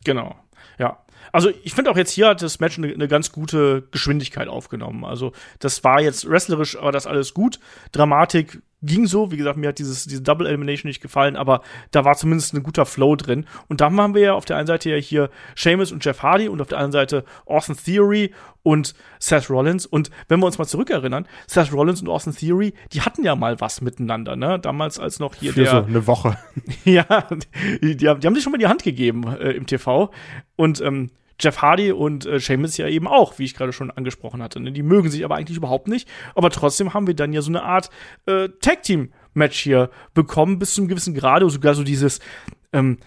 Genau. Ja. Also ich finde auch jetzt hier hat das Match eine, eine, ganz gute Geschwindigkeit aufgenommen. Also das war jetzt wrestlerisch, aber das alles gut. Dramatik ging so. Wie gesagt, mir hat dieses, diese Double Elimination nicht gefallen, aber da war zumindest ein guter Flow drin. Und dann haben wir ja auf der einen Seite ja hier Seamus und Jeff Hardy und auf der anderen Seite Austin Theory und Seth Rollins. Und wenn wir uns mal zurückerinnern, Seth Rollins und Austin Theory, die hatten ja mal was miteinander, ne? Damals als noch hier Für der. so eine Woche. ja, die, die, haben, die haben sich schon mal die Hand gegeben äh, im TV. Und ähm, Jeff Hardy und äh, Sheamus ja eben auch, wie ich gerade schon angesprochen hatte. Ne? Die mögen sich aber eigentlich überhaupt nicht. Aber trotzdem haben wir dann ja so eine Art äh, Tag-Team-Match hier bekommen, bis zum gewissen Grade. Sogar so dieses, ähm,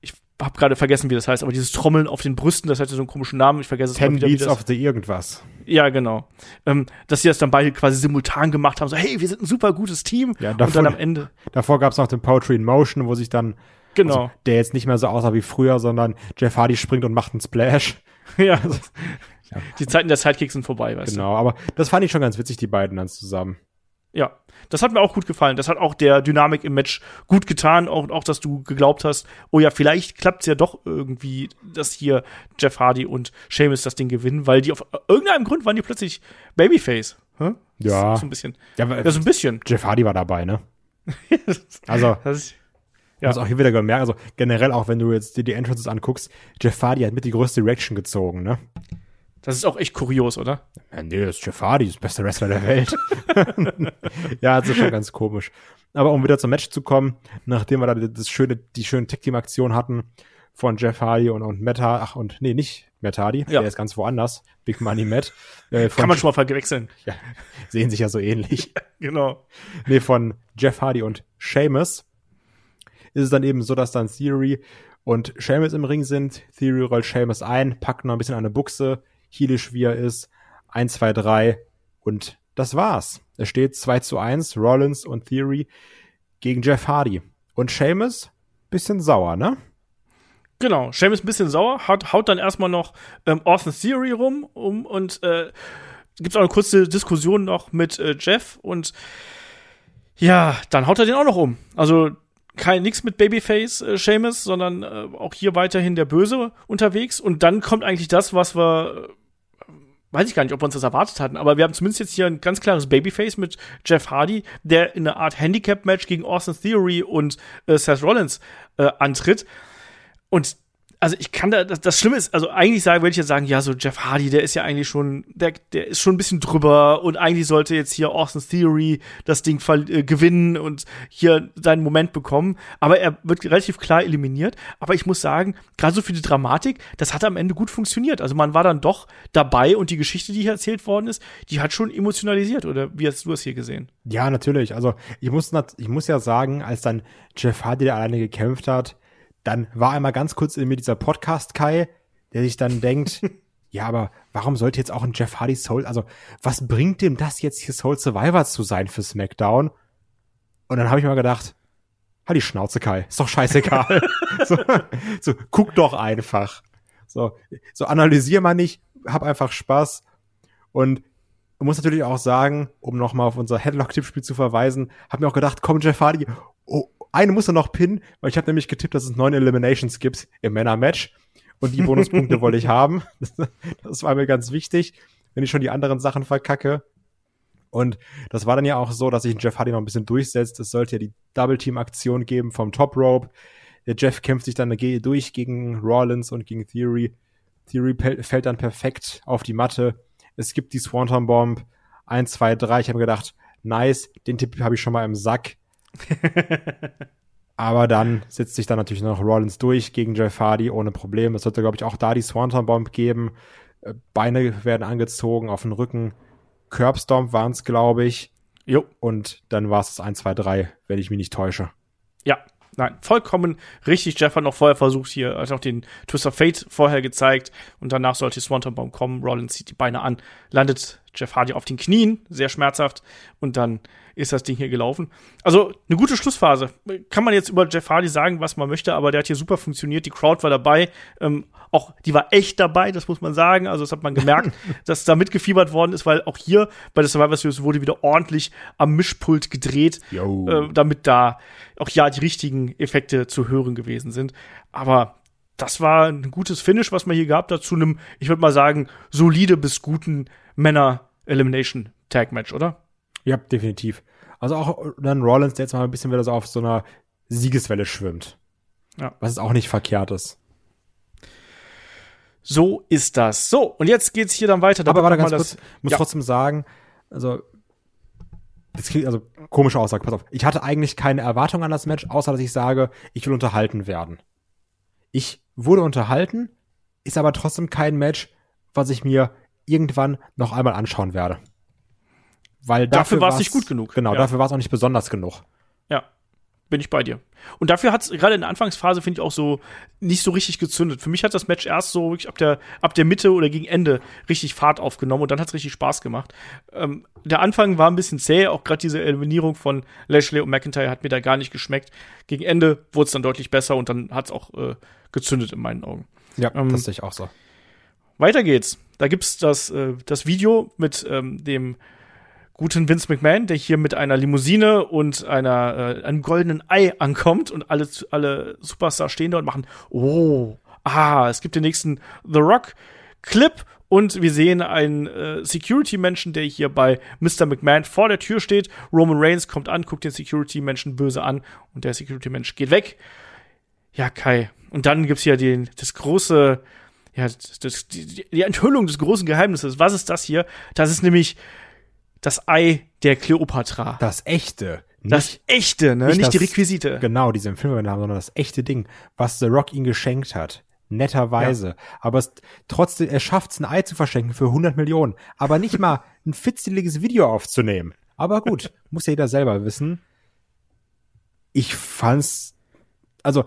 ich habe gerade vergessen, wie das heißt, aber dieses Trommeln auf den Brüsten, das hatte so einen komischen Namen, ich vergesse es Ten wieder, Beats of the irgendwas. Ja, genau. Ähm, dass sie das dann beide quasi simultan gemacht haben, so, hey, wir sind ein super gutes Team. Ja, davor, und dann am Ende. Davor gab es noch den Poetry in Motion, wo sich dann Genau. Also, der jetzt nicht mehr so aussah wie früher, sondern Jeff Hardy springt und macht einen Splash. ja. Also, ja. Die Zeiten der Sidekicks sind vorbei, weißt genau, du. Genau, aber das fand ich schon ganz witzig, die beiden dann zusammen. Ja, das hat mir auch gut gefallen. Das hat auch der Dynamik im Match gut getan. Auch, auch dass du geglaubt hast, oh ja, vielleicht klappt's ja doch irgendwie, dass hier Jeff Hardy und Sheamus das Ding gewinnen, weil die auf irgendeinem Grund waren die plötzlich Babyface. Hm? Ja. So ein bisschen. Ja, ja, so ein bisschen. Jeff Hardy war dabei, ne? also. Das ist, ja. Hast auch hier wieder gemerkt, also generell auch wenn du jetzt dir die Entrances anguckst, Jeff Hardy hat mit die größte Reaction gezogen, ne? Das ist auch echt kurios, oder? Ja, nee, das ist Jeff Hardy, das beste Wrestler der Welt. ja, das ist schon ganz komisch. Aber um wieder zum Match zu kommen, nachdem wir da das schöne, die schöne Tag-Team-Aktion hatten von Jeff Hardy und, und Matt Hardy, ach, und nee, nicht Matt Hardy, ja. der ist ganz woanders, Big Money Matt. Äh, Kann man schon mal verwechseln. Ja, sehen sich ja so ähnlich. genau. Nee, von Jeff Hardy und Seamus ist es dann eben so, dass dann Theory und Seamus im Ring sind. Theory rollt Seamus ein, packt noch ein bisschen eine Buchse, heelisch wie er ist. 1, 2, 3 und das war's. Es steht 2 zu 1, Rollins und Theory gegen Jeff Hardy. Und Seamus, bisschen sauer, ne? Genau, Seamus ein bisschen sauer, haut, haut dann erstmal noch ähm, Austin Theory rum um, und äh, gibt auch eine kurze Diskussion noch mit äh, Jeff und ja, dann haut er den auch noch um. Also kein nix mit Babyface äh, Seamus, sondern äh, auch hier weiterhin der Böse unterwegs. Und dann kommt eigentlich das, was wir, äh, weiß ich gar nicht, ob wir uns das erwartet hatten, aber wir haben zumindest jetzt hier ein ganz klares Babyface mit Jeff Hardy, der in einer Art Handicap-Match gegen Austin Theory und äh, Seth Rollins äh, antritt. Und also ich kann da, das, das Schlimme ist, also eigentlich sagen, würde ich jetzt sagen, ja, so Jeff Hardy, der ist ja eigentlich schon, der, der ist schon ein bisschen drüber und eigentlich sollte jetzt hier Austin Theory das Ding äh, gewinnen und hier seinen Moment bekommen. Aber er wird relativ klar eliminiert. Aber ich muss sagen, gerade so für die Dramatik, das hat am Ende gut funktioniert. Also man war dann doch dabei und die Geschichte, die hier erzählt worden ist, die hat schon emotionalisiert. Oder wie hast du es hier gesehen? Ja, natürlich. Also ich muss, ich muss ja sagen, als dann Jeff Hardy der alleine gekämpft hat, dann war einmal ganz kurz in mir dieser Podcast Kai, der sich dann denkt, ja, aber warum sollte jetzt auch ein Jeff Hardy Soul, also was bringt dem das jetzt hier Soul Survivor zu sein für SmackDown? Und dann habe ich mal gedacht, halt die Schnauze Kai, ist doch scheißegal. so, so, guck doch einfach. So, so analysier mal nicht, hab einfach Spaß und muss natürlich auch sagen, um nochmal auf unser Headlock-Tippspiel zu verweisen, habe mir auch gedacht, komm, Jeff Hardy, oh, eine muss er noch pinnen, weil ich habe nämlich getippt, dass es neun Eliminations gibt im Männer-Match. Und die Bonuspunkte wollte ich haben. Das war mir ganz wichtig, wenn ich schon die anderen Sachen verkacke. Und das war dann ja auch so, dass sich Jeff Hardy noch ein bisschen durchsetzt. Es sollte ja die Double-Team-Aktion geben vom Top Rope. Der Jeff kämpft sich dann durch gegen Rollins und gegen Theory. Theory fällt dann perfekt auf die Matte. Es gibt die Swanton Bomb. 1, 2, 3. Ich habe gedacht, nice, den Tipp habe ich schon mal im Sack. Aber dann setzt sich dann natürlich noch Rollins durch gegen Jeff Hardy ohne Problem. Es sollte, glaube ich, auch da die Swanton Bomb geben. Äh, Beine werden angezogen auf den Rücken. Curbstomp waren es, glaube ich. Jo. Und dann war es 1, 2, 3, wenn ich mich nicht täusche. Ja, nein, vollkommen richtig. Jeff hat noch vorher versucht, hier hat auch den Twist of Fate vorher gezeigt und danach sollte Swanton Bomb kommen. Rollins zieht die Beine an, landet Jeff Hardy auf den Knien, sehr schmerzhaft und dann ist das Ding hier gelaufen. Also eine gute Schlussphase. Kann man jetzt über Jeff Hardy sagen, was man möchte, aber der hat hier super funktioniert. Die Crowd war dabei. Ähm, auch die war echt dabei, das muss man sagen. Also das hat man gemerkt, dass da mitgefiebert worden ist, weil auch hier bei der Survivor Series wurde wieder ordentlich am Mischpult gedreht, äh, damit da auch ja die richtigen Effekte zu hören gewesen sind. Aber das war ein gutes Finish, was man hier gehabt hat, zu einem, ich würde mal sagen, solide bis guten Männer-Elimination-Tag-Match, oder? Ja, definitiv. Also auch dann Rollins, der jetzt mal ein bisschen wieder so auf so einer Siegeswelle schwimmt. Ja. Was ist auch nicht verkehrt ist. So ist das. So, und jetzt geht's hier dann weiter. Aber warte ganz kurz, muss ja. trotzdem sagen, also das klingt also komische Aussage, pass auf. Ich hatte eigentlich keine Erwartung an das Match, außer dass ich sage, ich will unterhalten werden. Ich wurde unterhalten, ist aber trotzdem kein Match, was ich mir irgendwann noch einmal anschauen werde. Weil dafür, dafür war es nicht gut genug. Genau, ja. dafür war es auch nicht besonders genug. Ja, bin ich bei dir. Und dafür hat es gerade in der Anfangsphase, finde ich, auch so nicht so richtig gezündet. Für mich hat das Match erst so wirklich ab der, ab der Mitte oder gegen Ende richtig Fahrt aufgenommen und dann hat es richtig Spaß gemacht. Ähm, der Anfang war ein bisschen zäh, auch gerade diese Eliminierung von Lashley und McIntyre hat mir da gar nicht geschmeckt. Gegen Ende wurde es dann deutlich besser und dann hat es auch äh, gezündet in meinen Augen. Ja, ähm, das sehe ich auch so. Weiter geht's. Da gibt's das, äh, das Video mit ähm, dem guten Vince McMahon, der hier mit einer Limousine und einer, äh, einem goldenen Ei ankommt und alle, alle Superstars stehen da und machen, oh, ah, es gibt den nächsten The Rock Clip und wir sehen einen äh, Security-Menschen, der hier bei Mr. McMahon vor der Tür steht. Roman Reigns kommt an, guckt den Security-Menschen böse an und der Security-Mensch geht weg. Ja, Kai. Und dann gibt's hier den, das große, ja, das, die, die Enthüllung des großen Geheimnisses. Was ist das hier? Das ist nämlich das Ei der Kleopatra. Das echte. Nicht, das echte, ne? Nicht, nicht das, die Requisite. Genau, diese im Film sondern das echte Ding, was The Rock ihm geschenkt hat. Netterweise. Ja. Aber es, trotzdem, er schafft es, ein Ei zu verschenken für 100 Millionen. Aber nicht mal ein fitzeliges Video aufzunehmen. Aber gut, muss ja jeder selber wissen. Ich fand's, also,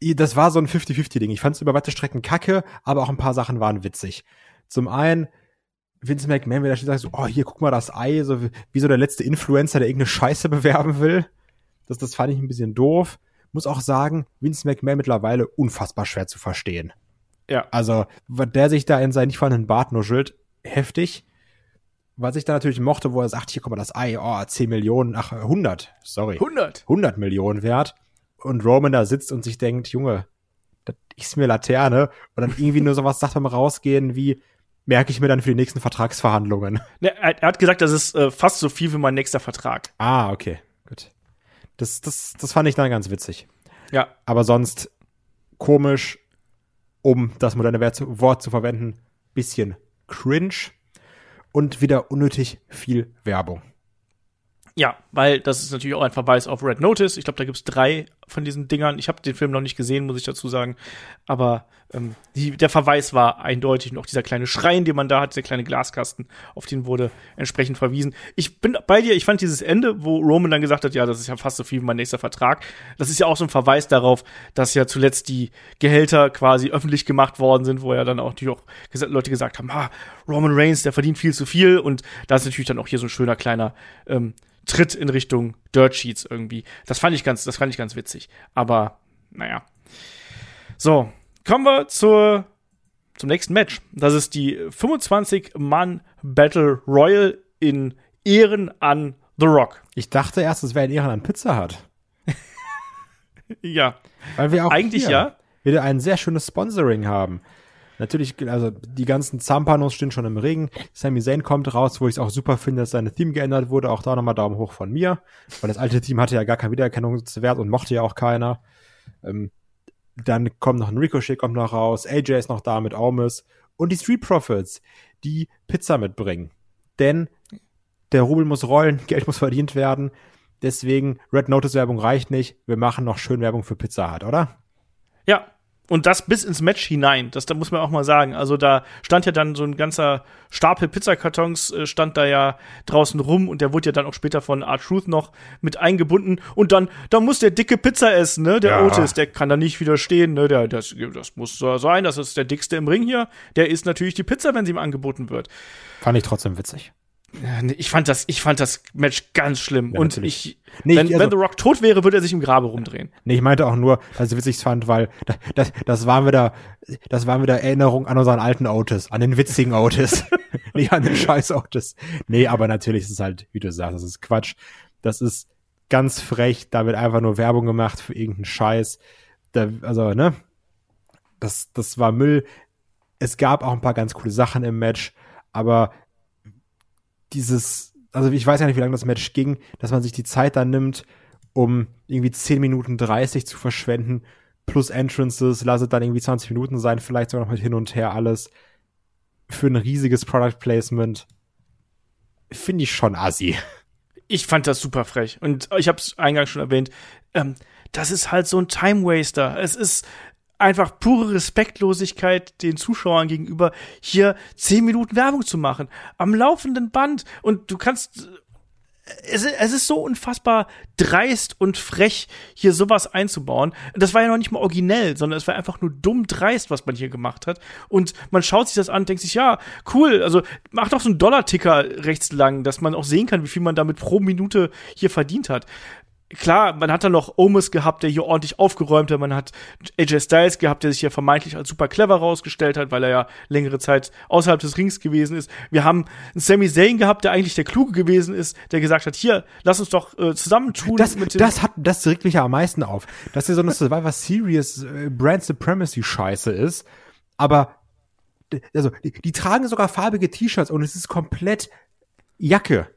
das war so ein 50-50-Ding. Ich fand's über weite Strecken kacke, aber auch ein paar Sachen waren witzig. Zum einen, Vince McMahon, wenn er steht, sagt so, oh, hier, guck mal das Ei, so wie so der letzte Influencer, der irgendeine Scheiße bewerben will. Das, das fand ich ein bisschen doof. Muss auch sagen, Vince McMahon mittlerweile unfassbar schwer zu verstehen. Ja. Also, der sich da in seinen nicht vorhandenen Bart nuschelt, heftig. Was ich da natürlich mochte, wo er sagt, hier, guck mal, das Ei, oh, 10 Millionen, ach, 100, sorry. 100? 100 Millionen wert. Und Roman da sitzt und sich denkt, Junge, das ist mir Laterne. Und dann irgendwie nur sowas sagt beim Rausgehen wie, merke ich mir dann für die nächsten Vertragsverhandlungen. Ne, er, er, hat gesagt, das ist äh, fast so viel wie mein nächster Vertrag. Ah, okay, gut. Das, das, das fand ich dann ganz witzig. Ja. Aber sonst komisch, um das moderne Wort zu verwenden, bisschen cringe und wieder unnötig viel Werbung. Ja, weil das ist natürlich auch ein Verweis auf Red Notice. Ich glaube, da gibt's drei von diesen Dingern. Ich habe den Film noch nicht gesehen, muss ich dazu sagen. Aber ähm, die, der Verweis war eindeutig und auch dieser kleine Schrein, den man da hat, der kleine Glaskasten, auf den wurde entsprechend verwiesen. Ich bin bei dir, ich fand dieses Ende, wo Roman dann gesagt hat, ja, das ist ja fast so viel wie mein nächster Vertrag. Das ist ja auch so ein Verweis darauf, dass ja zuletzt die Gehälter quasi öffentlich gemacht worden sind, wo ja dann auch natürlich auch Leute gesagt haben, ah, Roman Reigns, der verdient viel zu viel. Und da ist natürlich dann auch hier so ein schöner kleiner ähm, Tritt in Richtung Dirt Sheets irgendwie. Das fand ich ganz, das fand ich ganz witzig. Aber, naja. So, kommen wir zur zum nächsten Match. Das ist die 25-Mann Battle Royal in Ehren an The Rock. Ich dachte erst, es wäre in Ehren an Pizza Hut. ja. Weil wir auch Eigentlich hier ja. wieder ein sehr schönes Sponsoring haben. Natürlich, also die ganzen Zampanos stehen schon im Ring. Sami Zayn kommt raus, wo ich es auch super finde, dass seine Theme geändert wurde. Auch da nochmal Daumen hoch von mir. Weil das alte Team hatte ja gar keinen Wiedererkennungswert und mochte ja auch keiner. Ähm, dann kommt noch ein Ricochet, kommt noch raus. AJ ist noch da mit Aumis. Und die Street Profits, die Pizza mitbringen. Denn der Rubel muss rollen, Geld muss verdient werden. Deswegen, Red Notice Werbung reicht nicht. Wir machen noch schön Werbung für Pizza Hut, oder? Ja. Und das bis ins Match hinein. Das da muss man auch mal sagen. Also da stand ja dann so ein ganzer Stapel Pizzakartons äh, stand da ja draußen rum und der wurde ja dann auch später von Art Truth noch mit eingebunden. Und dann, da muss der dicke Pizza essen, ne? Der Ja. Otis, der kann da nicht widerstehen, ne? Der, das, das muss so sein, das ist der dickste im Ring hier. Der isst natürlich die Pizza, wenn sie ihm angeboten wird. Fand ich trotzdem witzig. Ich fand das, ich fand das Match ganz schlimm. Ja, und natürlich. ich, Nee, wenn, ich- also- wenn The Rock tot wäre, würde er sich im Grabe rumdrehen. Nee, ich meinte auch nur, dass ich witzig fand, weil da- das, das waren wieder, das waren wieder Erinnerungen an unseren alten Otis, an den witzigen Otis, nicht an den scheiß Otis. Nee, aber natürlich ist es halt, wie du sagst, das ist Quatsch. Das ist ganz frech, da wird einfach nur Werbung gemacht für irgendeinen Scheiß. Da, also, ne? Das, das war Müll. Es gab auch ein paar ganz coole Sachen im Match, aber dieses, also ich weiß ja nicht, wie lange das Match ging, dass man sich die Zeit dann nimmt, um irgendwie 10 Minuten 30 zu verschwenden, plus Entrances, lass es dann irgendwie 20 Minuten sein, vielleicht sogar noch mit hin und her alles, für ein riesiges Product Placement, finde ich schon assi. ich fand das super frech. Und ich habe es eingangs schon erwähnt. Ähm, das ist halt so ein Time Waster. Es ist einfach pure Respektlosigkeit den Zuschauern gegenüber, hier zehn Minuten Werbung zu machen. Am laufenden Band. Und du kannst. Es, es ist so unfassbar dreist und frech, hier sowas einzubauen. Das war ja noch nicht mal originell, sondern es war einfach nur dumm dreist, was man hier gemacht hat. Und man schaut sich das an denkt sich, ja, cool, also mach doch so einen Dollar-Ticker rechts lang, dass man auch sehen kann, wie viel man damit pro Minute hier verdient hat. Klar, man hat dann noch Omus gehabt, der hier ordentlich aufgeräumt hat. Man hat AJ Styles gehabt, der sich hier vermeintlich als super clever rausgestellt hat, weil er ja längere Zeit außerhalb des Rings gewesen ist. Wir haben einen Sami Zayn gehabt, der eigentlich der Kluge gewesen ist, der gesagt hat, hier, lass uns doch äh, zusammentun Das, das hat, das regt mich ja am meisten auf, dass hier so eine Survivor Series äh, Brand Supremacy Scheiße ist, aber also die, die tragen sogar farbige T-Shirts und es ist komplett Jacke.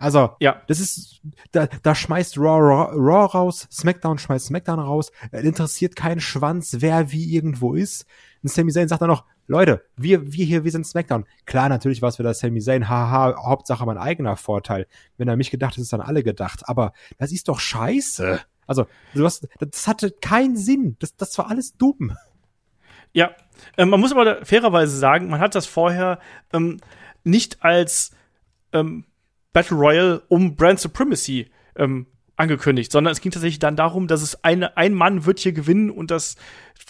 Also, Ja. das ist, da, da schmeißt Raw, Raw, Raw raus, SmackDown schmeißt SmackDown raus, äh, interessiert keinen Schwanz, wer wie irgendwo ist. Und Sami Zayn sagt dann noch, Leute, wir, wir hier, wir sind SmackDown. Klar, natürlich war es wieder Sami Zayn, haha, Hauptsache mein eigener Vorteil. Wenn er mich gedacht ist, ist dann alle gedacht. Aber das ist doch scheiße. Also, du hast, das hatte keinen Sinn. Das, das war alles dumm. Ja, ähm, man muss aber fairerweise sagen, man hat das vorher ähm, nicht als ähm, Battle Royale um Brand Supremacy ähm, angekündigt, sondern es ging tatsächlich dann darum, dass es eine, ein Mann wird hier gewinnen und das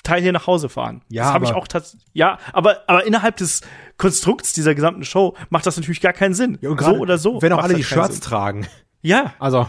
Teil hier nach Hause fahren. Ja, das habe ich auch tatsächlich. Ja, aber, aber innerhalb des Konstrukts dieser gesamten Show macht das natürlich gar keinen Sinn. und so oder so. Wenn auch alle die Shirts Sinn. tragen. Ja, Also,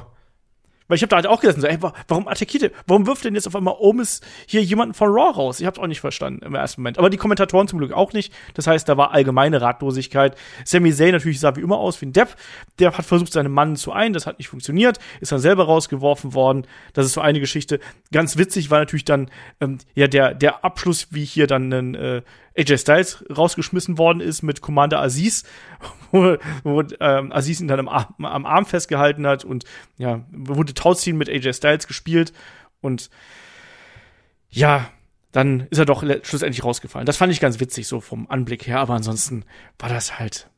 weil ich habe da halt auch gesessen, so, ey, wa- warum attackiert ihr, warum wirft denn jetzt auf einmal Omis hier jemanden von Raw raus? Ich hab's auch nicht verstanden im ersten Moment. Aber die Kommentatoren zum Glück auch nicht. Das heißt, da war allgemeine Ratlosigkeit. Sami Zayn natürlich sah wie immer aus wie ein Depp. Der hat versucht, seine Mann zu ein, das hat nicht funktioniert, ist dann selber rausgeworfen worden. Das ist so eine Geschichte. Ganz witzig war natürlich dann ähm, ja der, der Abschluss, wie hier dann ein äh, AJ Styles rausgeschmissen worden ist mit Commander Aziz, wo, wo ähm, Aziz ihn dann am, Arm- am Arm festgehalten hat und ja, wurde Tauziehen mit AJ Styles gespielt und ja, dann ist er doch schlussendlich rausgefallen. Das fand ich ganz witzig, so vom Anblick her, aber ansonsten war das halt.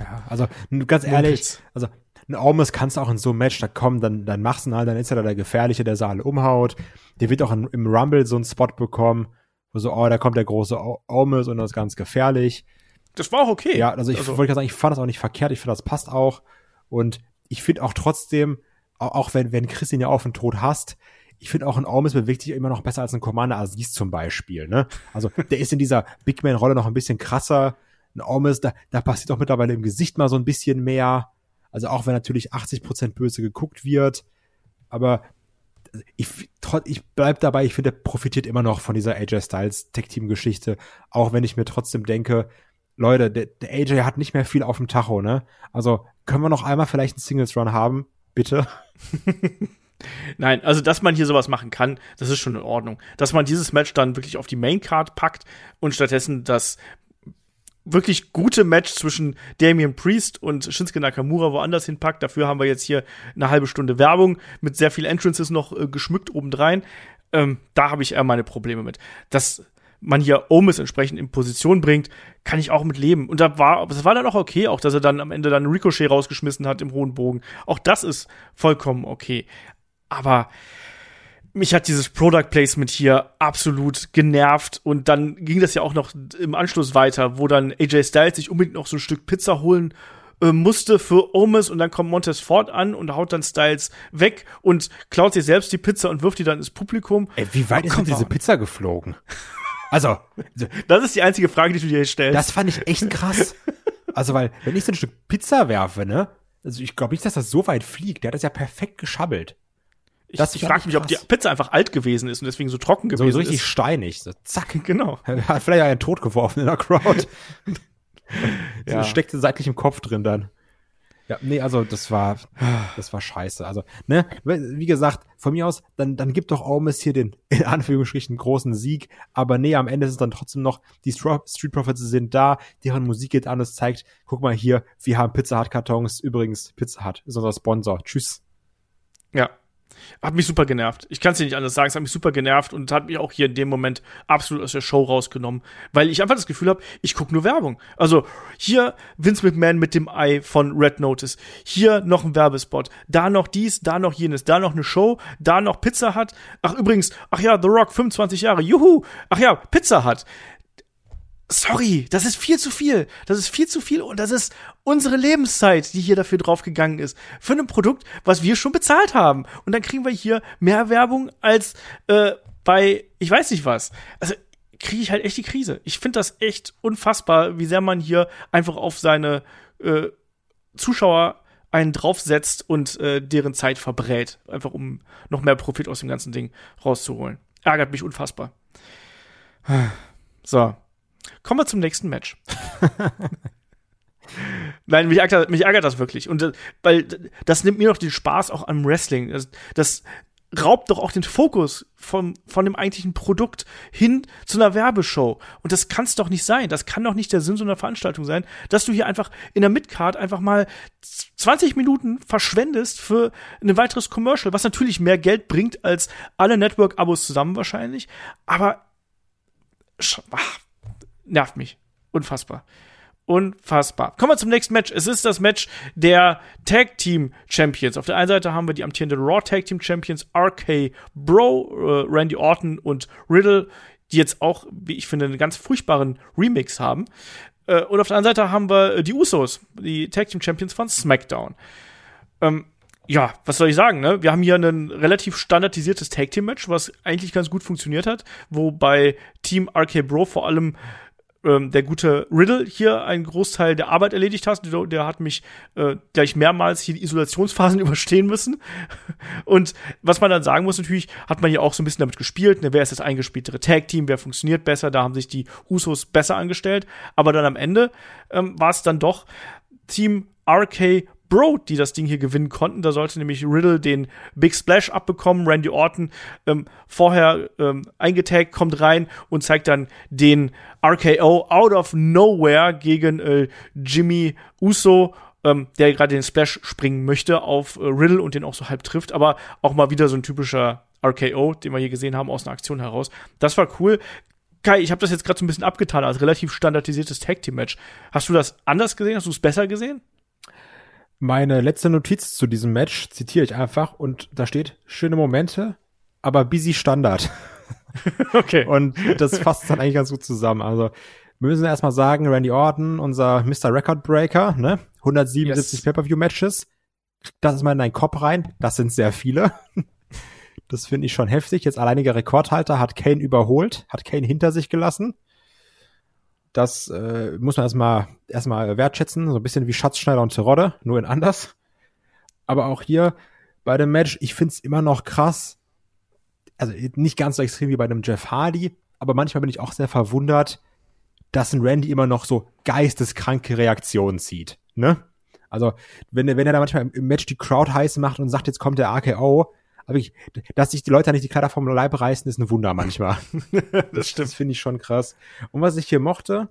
Ja, also ganz ehrlich, Mumpitz. also ein Almost kannst du auch in so einem Match, da kommen, dann, dann machst du ihn halt, dann ist er da der Gefährliche, der alle umhaut. Der wird auch in, im Rumble so einen Spot bekommen, so, oh, da kommt der große Almost und das ist ganz gefährlich. Das war auch okay. Ja, also ich wollte gerade sagen, ich fand das auch nicht verkehrt, ich finde, das passt auch. Und ich finde auch trotzdem, au- auch wenn, wenn Chris ihn ja auf den Tod hasst, ich finde auch ein Almost bewegt sich immer noch besser als ein Commander Aziz zum Beispiel, ne? Also, der ist in dieser Big Man-Rolle noch ein bisschen krasser. Ein Almost, da, da passiert auch mittlerweile im Gesicht mal so ein bisschen mehr. Also auch wenn natürlich 80% böse geguckt wird. Aber ich, ich bleib dabei, ich finde, der profitiert immer noch von dieser AJ Styles Tech Team Geschichte, auch wenn ich mir trotzdem denke, Leute, der, der AJ hat nicht mehr viel auf dem Tacho, ne? Also können wir noch einmal vielleicht einen Singles Run haben, bitte? Nein, also dass man hier sowas machen kann, das ist schon in Ordnung. Dass man dieses Match dann wirklich auf die Main Card packt und stattdessen das wirklich gute Match zwischen Damian Priest und Shinsuke Nakamura woanders hinpackt. Dafür haben wir jetzt hier eine halbe Stunde Werbung mit sehr viel Entrances noch äh, geschmückt obendrein. Ähm, da habe ich eher meine Probleme mit. Dass man hier Omis entsprechend in Position bringt, kann ich auch mit leben. Und da war, das war dann auch okay, auch dass er dann am Ende dann Ricochet rausgeschmissen hat im hohen Bogen. Auch das ist vollkommen okay. Aber mich hat dieses Product Placement hier absolut genervt und dann ging das ja auch noch im Anschluss weiter, wo dann AJ Styles sich unbedingt noch so ein Stück Pizza holen äh, musste für Omis und dann kommt Montez Ford an und haut dann Styles weg und klaut sich selbst die Pizza und wirft die dann ins Publikum. Ey, wie weit oh, ist denn diese Pizza geflogen? Also, das ist die einzige Frage, die du dir stellst. Das fand ich echt krass. Also, weil, wenn ich so ein Stück Pizza werfe, ne, also ich glaube nicht, dass das so weit fliegt. Der hat das ja perfekt geschabbelt. Ich, das ich frage mich, ob die Pizza einfach alt gewesen ist und deswegen so trocken gewesen so, so richtig ist. steinig. So, zack. Genau. Hat vielleicht einen Tod geworfen in der Crowd. ja. so steckte seitlich im Kopf drin dann. Ja, nee, also das war, das war scheiße. Also, ne, wie gesagt, von mir aus, dann, dann gibt doch Omis hier den, in Anführungsstrichen, großen Sieg. Aber nee, am Ende ist es dann trotzdem noch, die Street Profits sind da, deren Musik geht an, es zeigt, guck mal hier, wir haben Pizza Hut Kartons. Übrigens, Pizza Hut ist unser Sponsor. Tschüss. Ja, hat mich super genervt. Ich kann es dir nicht anders sagen. Es hat mich super genervt und hat mich auch hier in dem Moment absolut aus der Show rausgenommen, weil ich einfach das Gefühl habe, ich gucke nur Werbung. Also hier Vince McMahon mit dem Ei von Red Notice, hier noch ein Werbespot, da noch dies, da noch jenes, da noch eine Show, da noch Pizza Hut. Ach übrigens, ach ja, The Rock 25 Jahre, juhu. Ach ja, Pizza Hut sorry, das ist viel zu viel. Das ist viel zu viel und das ist unsere Lebenszeit, die hier dafür draufgegangen ist. Für ein Produkt, was wir schon bezahlt haben. Und dann kriegen wir hier mehr Werbung als äh, bei, ich weiß nicht was. Also kriege ich halt echt die Krise. Ich finde das echt unfassbar, wie sehr man hier einfach auf seine äh, Zuschauer einen draufsetzt und äh, deren Zeit verbrät. Einfach um noch mehr Profit aus dem ganzen Ding rauszuholen. Ärgert mich unfassbar. So, Kommen wir zum nächsten Match. Nein, mich ärgert, mich ärgert das wirklich. Und äh, weil das nimmt mir doch den Spaß auch am Wrestling. Das, das raubt doch auch den Fokus vom, von dem eigentlichen Produkt hin zu einer Werbeshow. Und das kann es doch nicht sein. Das kann doch nicht der Sinn so einer Veranstaltung sein, dass du hier einfach in der Midcard einfach mal 20 Minuten verschwendest für ein weiteres Commercial, was natürlich mehr Geld bringt als alle Network-Abos zusammen wahrscheinlich. Aber ach, nervt mich. Unfassbar. Unfassbar. Kommen wir zum nächsten Match. Es ist das Match der Tag Team Champions. Auf der einen Seite haben wir die amtierenden Raw Tag Team Champions RK Bro, äh, Randy Orton und Riddle, die jetzt auch, wie ich finde, einen ganz furchtbaren Remix haben. Äh, und auf der anderen Seite haben wir die Usos, die Tag Team Champions von SmackDown. Ähm, ja, was soll ich sagen, ne? Wir haben hier ein relativ standardisiertes Tag Team Match, was eigentlich ganz gut funktioniert hat, wobei Team RK Bro vor allem ähm, der gute Riddle hier einen Großteil der Arbeit erledigt hat. Der, der hat mich äh, gleich mehrmals hier die Isolationsphasen überstehen müssen. Und was man dann sagen muss, natürlich hat man hier auch so ein bisschen damit gespielt. Ne, wer ist das eingespieltere Tag-Team? Wer funktioniert besser? Da haben sich die Usos besser angestellt. Aber dann am Ende ähm, war es dann doch Team RK Bro, die das Ding hier gewinnen konnten. Da sollte nämlich Riddle den Big Splash abbekommen. Randy Orton ähm, vorher ähm, eingetaggt, kommt rein und zeigt dann den RKO out of nowhere gegen äh, Jimmy Uso. Ähm, der gerade den Splash springen möchte auf äh, Riddle und den auch so halb trifft, aber auch mal wieder so ein typischer RKO, den wir hier gesehen haben aus einer Aktion heraus. Das war cool. Kai, ich habe das jetzt gerade so ein bisschen abgetan als relativ standardisiertes Tag Team Match. Hast du das anders gesehen? Hast du es besser gesehen? Meine letzte Notiz zu diesem Match zitiere ich einfach und da steht schöne Momente, aber busy Standard. okay. Und das fasst dann eigentlich ganz gut zusammen. Also wir müssen erstmal sagen, Randy Orton, unser Mr. Record Breaker, ne? 177 yes. Pay-Per-View-Matches. Das ist mal in deinen Kopf rein. Das sind sehr viele. Das finde ich schon heftig. Jetzt alleiniger Rekordhalter hat Kane überholt, hat Kane hinter sich gelassen. Das äh, muss man erstmal erstmal wertschätzen, so ein bisschen wie Schatzschneider und Terodde, nur in anders. Aber auch hier bei dem Match, ich find's immer noch krass, also nicht ganz so extrem wie bei einem Jeff Hardy, aber manchmal bin ich auch sehr verwundert, dass ein Randy immer noch so geisteskranke Reaktionen zieht, ne? Also, wenn, wenn er da manchmal im Match die Crowd heiß macht und sagt, jetzt kommt der RKO, aber ich, dass sich die Leute da nicht die Kleider vom Leib reißen, ist ein Wunder manchmal. das stimmt. Das finde ich schon krass. Und was ich hier mochte,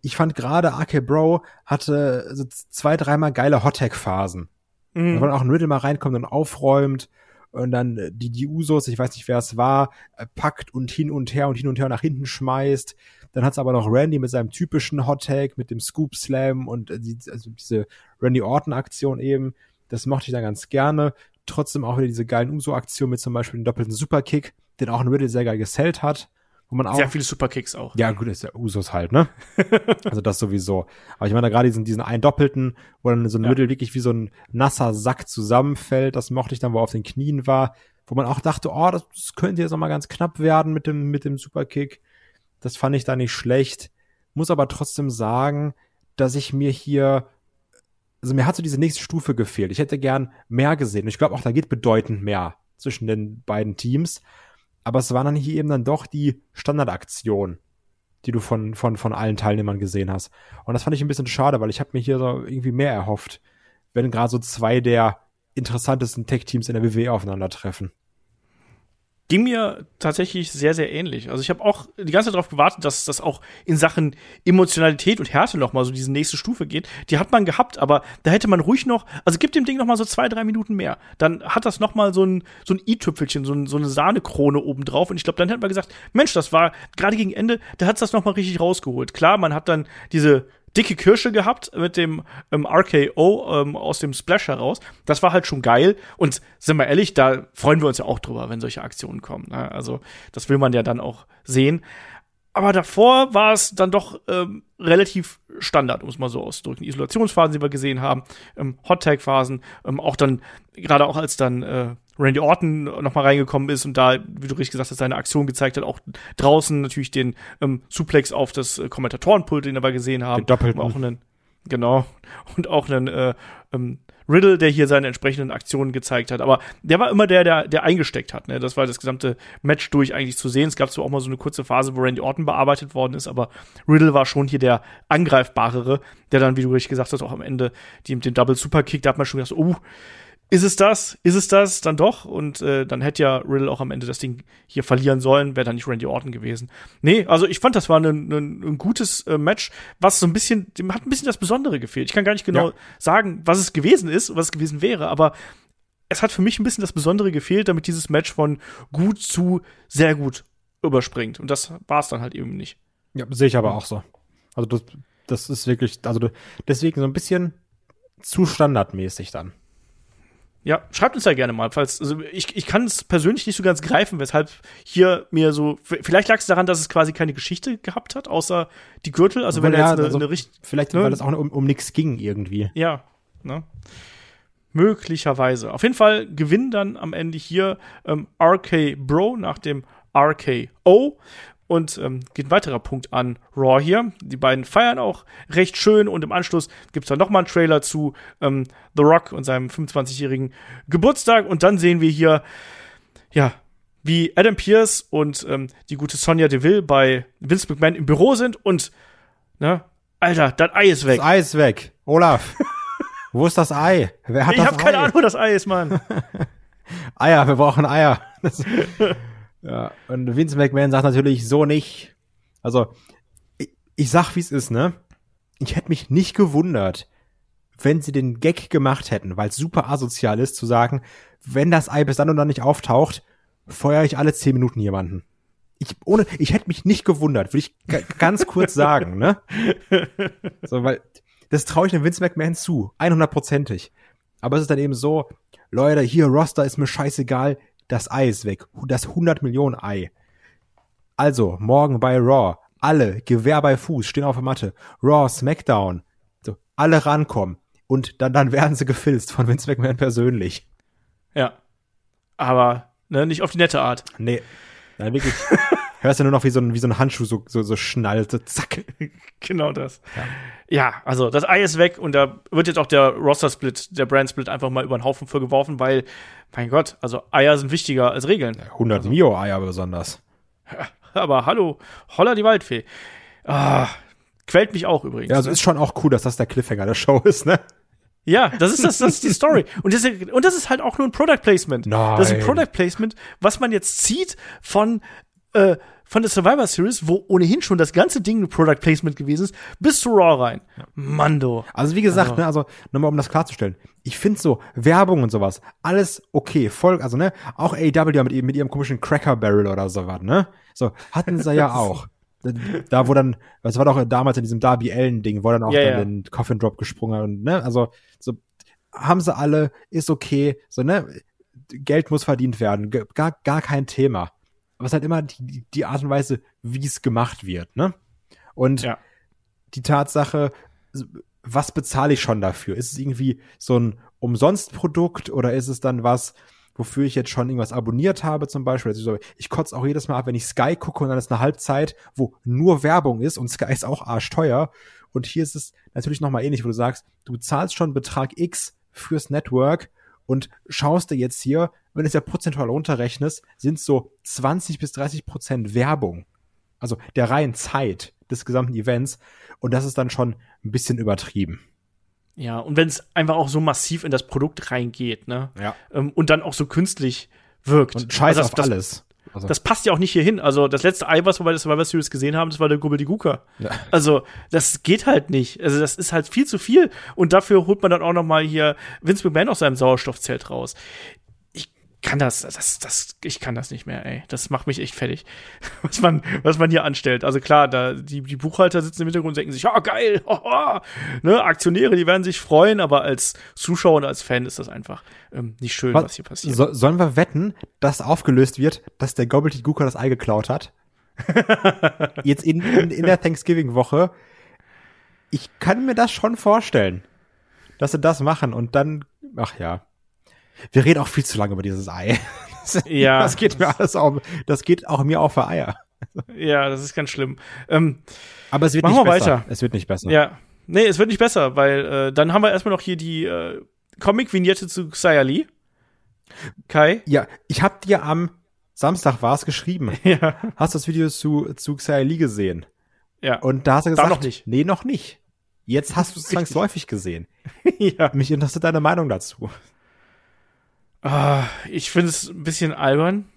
ich fand gerade RK Bro hatte so zwei, dreimal geile Hottag-Phasen. Mhm. Wo auch ein Riddle mal reinkommt und aufräumt und dann äh, die, die Usos, ich weiß nicht, wer es war, äh, packt und hin und her und hin und her nach hinten schmeißt. Dann hat's aber noch Randy mit seinem typischen Hot Tag, mit dem Scoop Slam und äh, die, also diese Randy Orton Aktion eben. Das mochte ich da ganz gerne. Trotzdem auch wieder diese geilen Uso-Aktionen mit zum Beispiel dem doppelten Superkick, den auch ein Riddle sehr geil gesellt hat. Wo man auch, Sehr viele Superkicks auch. Ja, gut, ist ja Usos halt, ne? also das sowieso. Aber ich meine, da gerade diesen, diesen einen Doppelten, wo dann so ein ja. Riddle wirklich wie so ein nasser Sack zusammenfällt, das mochte ich dann, wo er auf den Knien war, wo man auch dachte, oh, das, das könnte jetzt noch mal ganz knapp werden mit dem, mit dem Superkick. Das fand ich da nicht schlecht. Muss aber trotzdem sagen, dass ich mir hier, also mir hat so diese nächste Stufe gefehlt. Ich hätte gern mehr gesehen. Ich glaube auch, da geht bedeutend mehr zwischen den beiden Teams. Aber es war dann hier eben dann doch die Standardaktion, die du von, von, von allen Teilnehmern gesehen hast. Und das fand ich ein bisschen schade, weil ich habe mir hier so irgendwie mehr erhofft, wenn gerade so zwei der interessantesten Tech-Teams in der WWE aufeinandertreffen ging mir tatsächlich sehr, sehr ähnlich. Also ich habe auch die ganze Zeit darauf gewartet, dass das auch in Sachen Emotionalität und Härte noch mal so diese nächste Stufe geht. Die hat man gehabt, aber da hätte man ruhig noch, also gibt dem Ding noch mal so zwei, drei Minuten mehr. Dann hat das noch mal so ein, so ein i-Tüpfelchen, so, ein, so eine Sahnekrone oben drauf. Und ich glaube, dann hätte man gesagt, Mensch, das war gerade gegen Ende, da hat's das noch mal richtig rausgeholt. Klar, man hat dann diese dicke Kirsche gehabt mit dem ähm, RKO ähm, aus dem Splash heraus. Das war halt schon geil. Und sind wir ehrlich, da freuen wir uns ja auch drüber, wenn solche Aktionen kommen. Ne? Also das will man ja dann auch sehen. Aber davor war es dann doch ähm, relativ Standard, um es mal so auszudrücken. Isolationsphasen, die wir gesehen haben, ähm, Hot-Tag-Phasen, ähm, auch dann, gerade auch als dann äh, Randy Orton nochmal reingekommen ist und da, wie du richtig gesagt hast, seine Aktion gezeigt hat, auch draußen natürlich den ähm, Suplex auf das äh, Kommentatorenpult, den wir gesehen haben. Doppelt. Auch einen, genau. Und auch einen äh, ähm, Riddle, der hier seine entsprechenden Aktionen gezeigt hat. Aber der war immer der, der, der eingesteckt hat. Ne? Das war das gesamte Match durch eigentlich zu sehen. Es gab zwar auch mal so eine kurze Phase, wo Randy Orton bearbeitet worden ist, aber Riddle war schon hier der angreifbarere, der dann, wie du richtig gesagt hast, auch am Ende die, den Double Superkick, da hat man schon gedacht, oh, ist es das? Ist es das dann doch? Und äh, dann hätte ja Riddle auch am Ende das Ding hier verlieren sollen, wäre dann nicht Randy Orton gewesen. Nee, also ich fand, das war ein, ein, ein gutes äh, Match, was so ein bisschen, dem hat ein bisschen das Besondere gefehlt. Ich kann gar nicht genau ja. sagen, was es gewesen ist, was es gewesen wäre, aber es hat für mich ein bisschen das Besondere gefehlt, damit dieses Match von gut zu sehr gut überspringt. Und das war es dann halt eben nicht. Ja, sehe ich aber auch so. Also das, das ist wirklich, also deswegen so ein bisschen zu standardmäßig dann. Ja, schreibt uns da gerne mal, falls, also ich, ich kann es persönlich nicht so ganz greifen, weshalb hier mir so, vielleicht lag es daran, dass es quasi keine Geschichte gehabt hat, außer die Gürtel, also wenn ja, jetzt eine, also, eine richtig, Vielleicht, ne? weil es auch um, um nichts ging irgendwie. Ja, ne? Möglicherweise. Auf jeden Fall gewinnen dann am Ende hier ähm, RK Bro nach dem RKO. Und ähm, geht ein weiterer Punkt an Raw hier. Die beiden feiern auch recht schön und im Anschluss gibt es dann nochmal einen Trailer zu ähm, The Rock und seinem 25-jährigen Geburtstag. Und dann sehen wir hier, ja, wie Adam Pierce und ähm, die gute Sonja Deville bei Vince McMahon im Büro sind und, ne, Alter, das Ei ist weg. Das Ei ist weg. Olaf, wo ist das Ei? Wer hat ich das hab Ei? keine Ahnung, wo das Ei ist, Mann. Eier, wir brauchen Eier. Ja, und Vince McMahon sagt natürlich so nicht. Also, ich, ich sag, wie es ist, ne? Ich hätte mich nicht gewundert, wenn sie den Gag gemacht hätten, weil es super asozial ist, zu sagen, wenn das Ei bis dann und dann nicht auftaucht, feuere ich alle zehn Minuten jemanden. Ich, ohne, ich hätte mich nicht gewundert, würde ich ganz kurz sagen, ne? So, weil, das traue ich dem Vince McMahon zu, 100%ig. Aber es ist dann eben so, Leute, hier, Roster ist mir scheißegal, das Ei ist weg. Das 100 Millionen Ei. Also, morgen bei Raw. Alle, Gewehr bei Fuß, stehen auf der Matte. Raw, Smackdown. So, alle rankommen. Und dann, dann werden sie gefilzt von Vince McMahon persönlich. Ja. Aber, ne, nicht auf die nette Art. Nee. Nein, wirklich. hörst du nur noch wie so ein, wie so ein Handschuh so, so, so schnallt, so zack. genau das. Ja. ja. also das Ei ist weg und da wird jetzt auch der Roster-Split, der Brand-Split einfach mal über den Haufen für geworfen, weil, mein Gott, also Eier sind wichtiger als Regeln. 100 also. Mio-Eier besonders. Aber hallo, holla die Waldfee. Ah, quält mich auch übrigens. Ja, also ne? ist schon auch cool, dass das der Cliffhanger der Show ist, ne? Ja, das ist das, das ist die Story. Und das, ist, und das ist halt auch nur ein Product Placement. Nein. Das ist ein Product Placement, was man jetzt zieht von äh, von der Survivor Series, wo ohnehin schon das ganze Ding ein Product Placement gewesen ist, bis zu Raw rein. Ja. Mando. Also wie gesagt, also, ne, also nochmal um das klarzustellen, ich finde so Werbung und sowas alles okay, voll, also ne, auch AEW mit, mit ihrem komischen Cracker Barrel oder sowas, ne, so hatten sie ja auch. Da, wo dann, was war doch damals in diesem Darby Allen Ding, wo dann auch ja, dann ja. den Coffin Drop gesprungen und ne, also so haben sie alle, ist okay, so ne, Geld muss verdient werden, gar gar kein Thema aber es ist halt immer die, die Art und Weise, wie es gemacht wird, ne? Und ja. die Tatsache, was bezahle ich schon dafür? Ist es irgendwie so ein Umsonstprodukt oder ist es dann was, wofür ich jetzt schon irgendwas abonniert habe zum Beispiel? Also ich kotze auch jedes Mal ab, wenn ich Sky gucke und dann ist eine Halbzeit, wo nur Werbung ist und Sky ist auch arschteuer. Und hier ist es natürlich nochmal ähnlich, wo du sagst, du zahlst schon Betrag X fürs Network und schaust dir jetzt hier, wenn du es ja prozentual runterrechnest, sind so 20 bis 30 Prozent Werbung. Also der reinen Zeit des gesamten Events. Und das ist dann schon ein bisschen übertrieben. Ja, und wenn es einfach auch so massiv in das Produkt reingeht, ne? Ja. Ähm, und dann auch so künstlich wirkt. Und scheiß also das, auf alles. Also. Das passt ja auch nicht hier hin. Also das letzte Ei, was wir bei der Survivor Series gesehen haben, das war der Guka. Ja. Also das geht halt nicht. Also das ist halt viel zu viel. Und dafür holt man dann auch noch mal hier Vince McMahon aus seinem Sauerstoffzelt raus kann das, das, das, ich kann das nicht mehr, ey. Das macht mich echt fertig, was man, was man hier anstellt. Also klar, da, die, die Buchhalter sitzen im Hintergrund und denken sich, ja, oh, geil, oh, ne, Aktionäre, die werden sich freuen, aber als Zuschauer und als Fan ist das einfach ähm, nicht schön, was, was hier passiert. So, sollen wir wetten, dass aufgelöst wird, dass der Gobbledygook das Ei geklaut hat? Jetzt in, in, in der Thanksgiving-Woche. Ich kann mir das schon vorstellen, dass sie das machen und dann, ach ja. Wir reden auch viel zu lange über dieses Ei. ja. Das geht mir alles auf, das geht auch mir auf für Eier. Ja, das ist ganz schlimm. Ähm, Aber es wird nicht besser. Weiter. Es wird nicht besser. Ja. Nee, es wird nicht besser, weil äh, dann haben wir erstmal noch hier die äh, Comic-Vignette zu Xia Li. Kai? Ja, ich hab dir am Samstag war es geschrieben. Ja. Hast du das Video zu, zu Xia Li gesehen? Ja. Und da hast du gesagt, da noch nicht. nee, noch nicht. Jetzt hast du es zwangsläufig gesehen. ja. Mich interessiert deine Meinung dazu. Ah, ich finde es ein bisschen albern,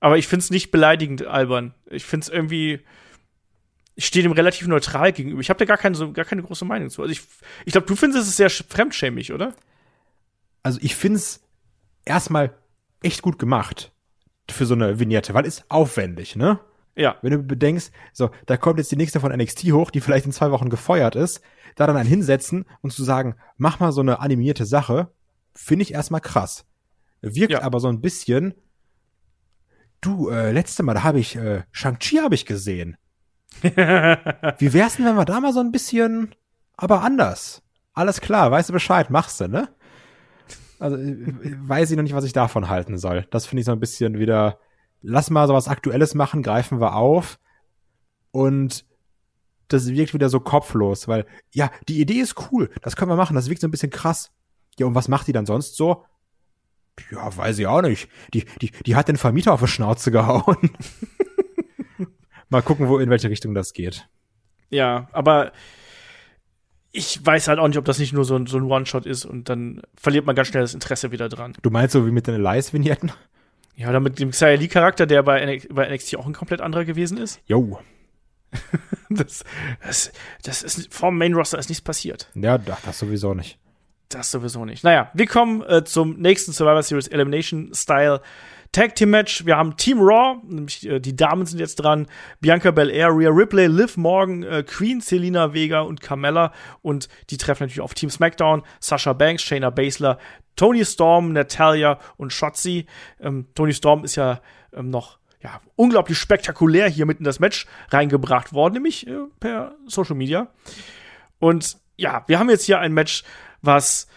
aber ich finde es nicht beleidigend albern. Ich finde es irgendwie, ich stehe dem relativ neutral gegenüber. Ich habe da gar keine, so, gar keine große Meinung zu. Also ich, ich glaube, du findest es sehr fremdschämig, oder? Also ich finde es erstmal echt gut gemacht für so eine Vignette, weil es aufwendig, ne? Ja. Wenn du bedenkst, so, da kommt jetzt die nächste von NXT hoch, die vielleicht in zwei Wochen gefeuert ist, da dann einen hinsetzen und zu sagen, mach mal so eine animierte Sache, finde ich erstmal krass. Wirkt ja. aber so ein bisschen, du, äh, letzte Mal, da habe ich, äh, Shang-Chi habe ich gesehen. Wie wär's denn, wenn wir da mal so ein bisschen, aber anders? Alles klar, weißt du Bescheid, machst du, ne? Also, äh, weiß ich noch nicht, was ich davon halten soll. Das finde ich so ein bisschen wieder, lass mal so was Aktuelles machen, greifen wir auf. Und das wirkt wieder so kopflos, weil, ja, die Idee ist cool, das können wir machen, das wirkt so ein bisschen krass. Ja, und was macht die dann sonst so? Ja, weiß ich auch nicht. Die, die, die hat den Vermieter auf die Schnauze gehauen. Mal gucken, wo in welche Richtung das geht. Ja, aber ich weiß halt auch nicht, ob das nicht nur so ein, so ein One-Shot ist und dann verliert man ganz schnell das Interesse wieder dran. Du meinst so wie mit den Elias-Vignetten? Ja, oder mit dem Xia Li-Charakter, der bei, bei NXT auch ein komplett anderer gewesen ist. Jo. das, das, das ist, vom Main-Roster ist nichts passiert. Ja, das sowieso nicht. Das sowieso nicht. Naja, wir kommen äh, zum nächsten Survivor Series Elimination Style Tag Team Match. Wir haben Team Raw, nämlich äh, die Damen sind jetzt dran. Bianca Belair, Rhea Ripley, Liv Morgan, äh, Queen, Selina Vega und Carmella. Und die treffen natürlich auf Team SmackDown. Sasha Banks, Shayna Baszler, Tony Storm, Natalia und Shotzi. Ähm, Tony Storm ist ja ähm, noch ja, unglaublich spektakulär hier mitten in das Match reingebracht worden, nämlich äh, per Social Media. Und ja, wir haben jetzt hier ein Match, was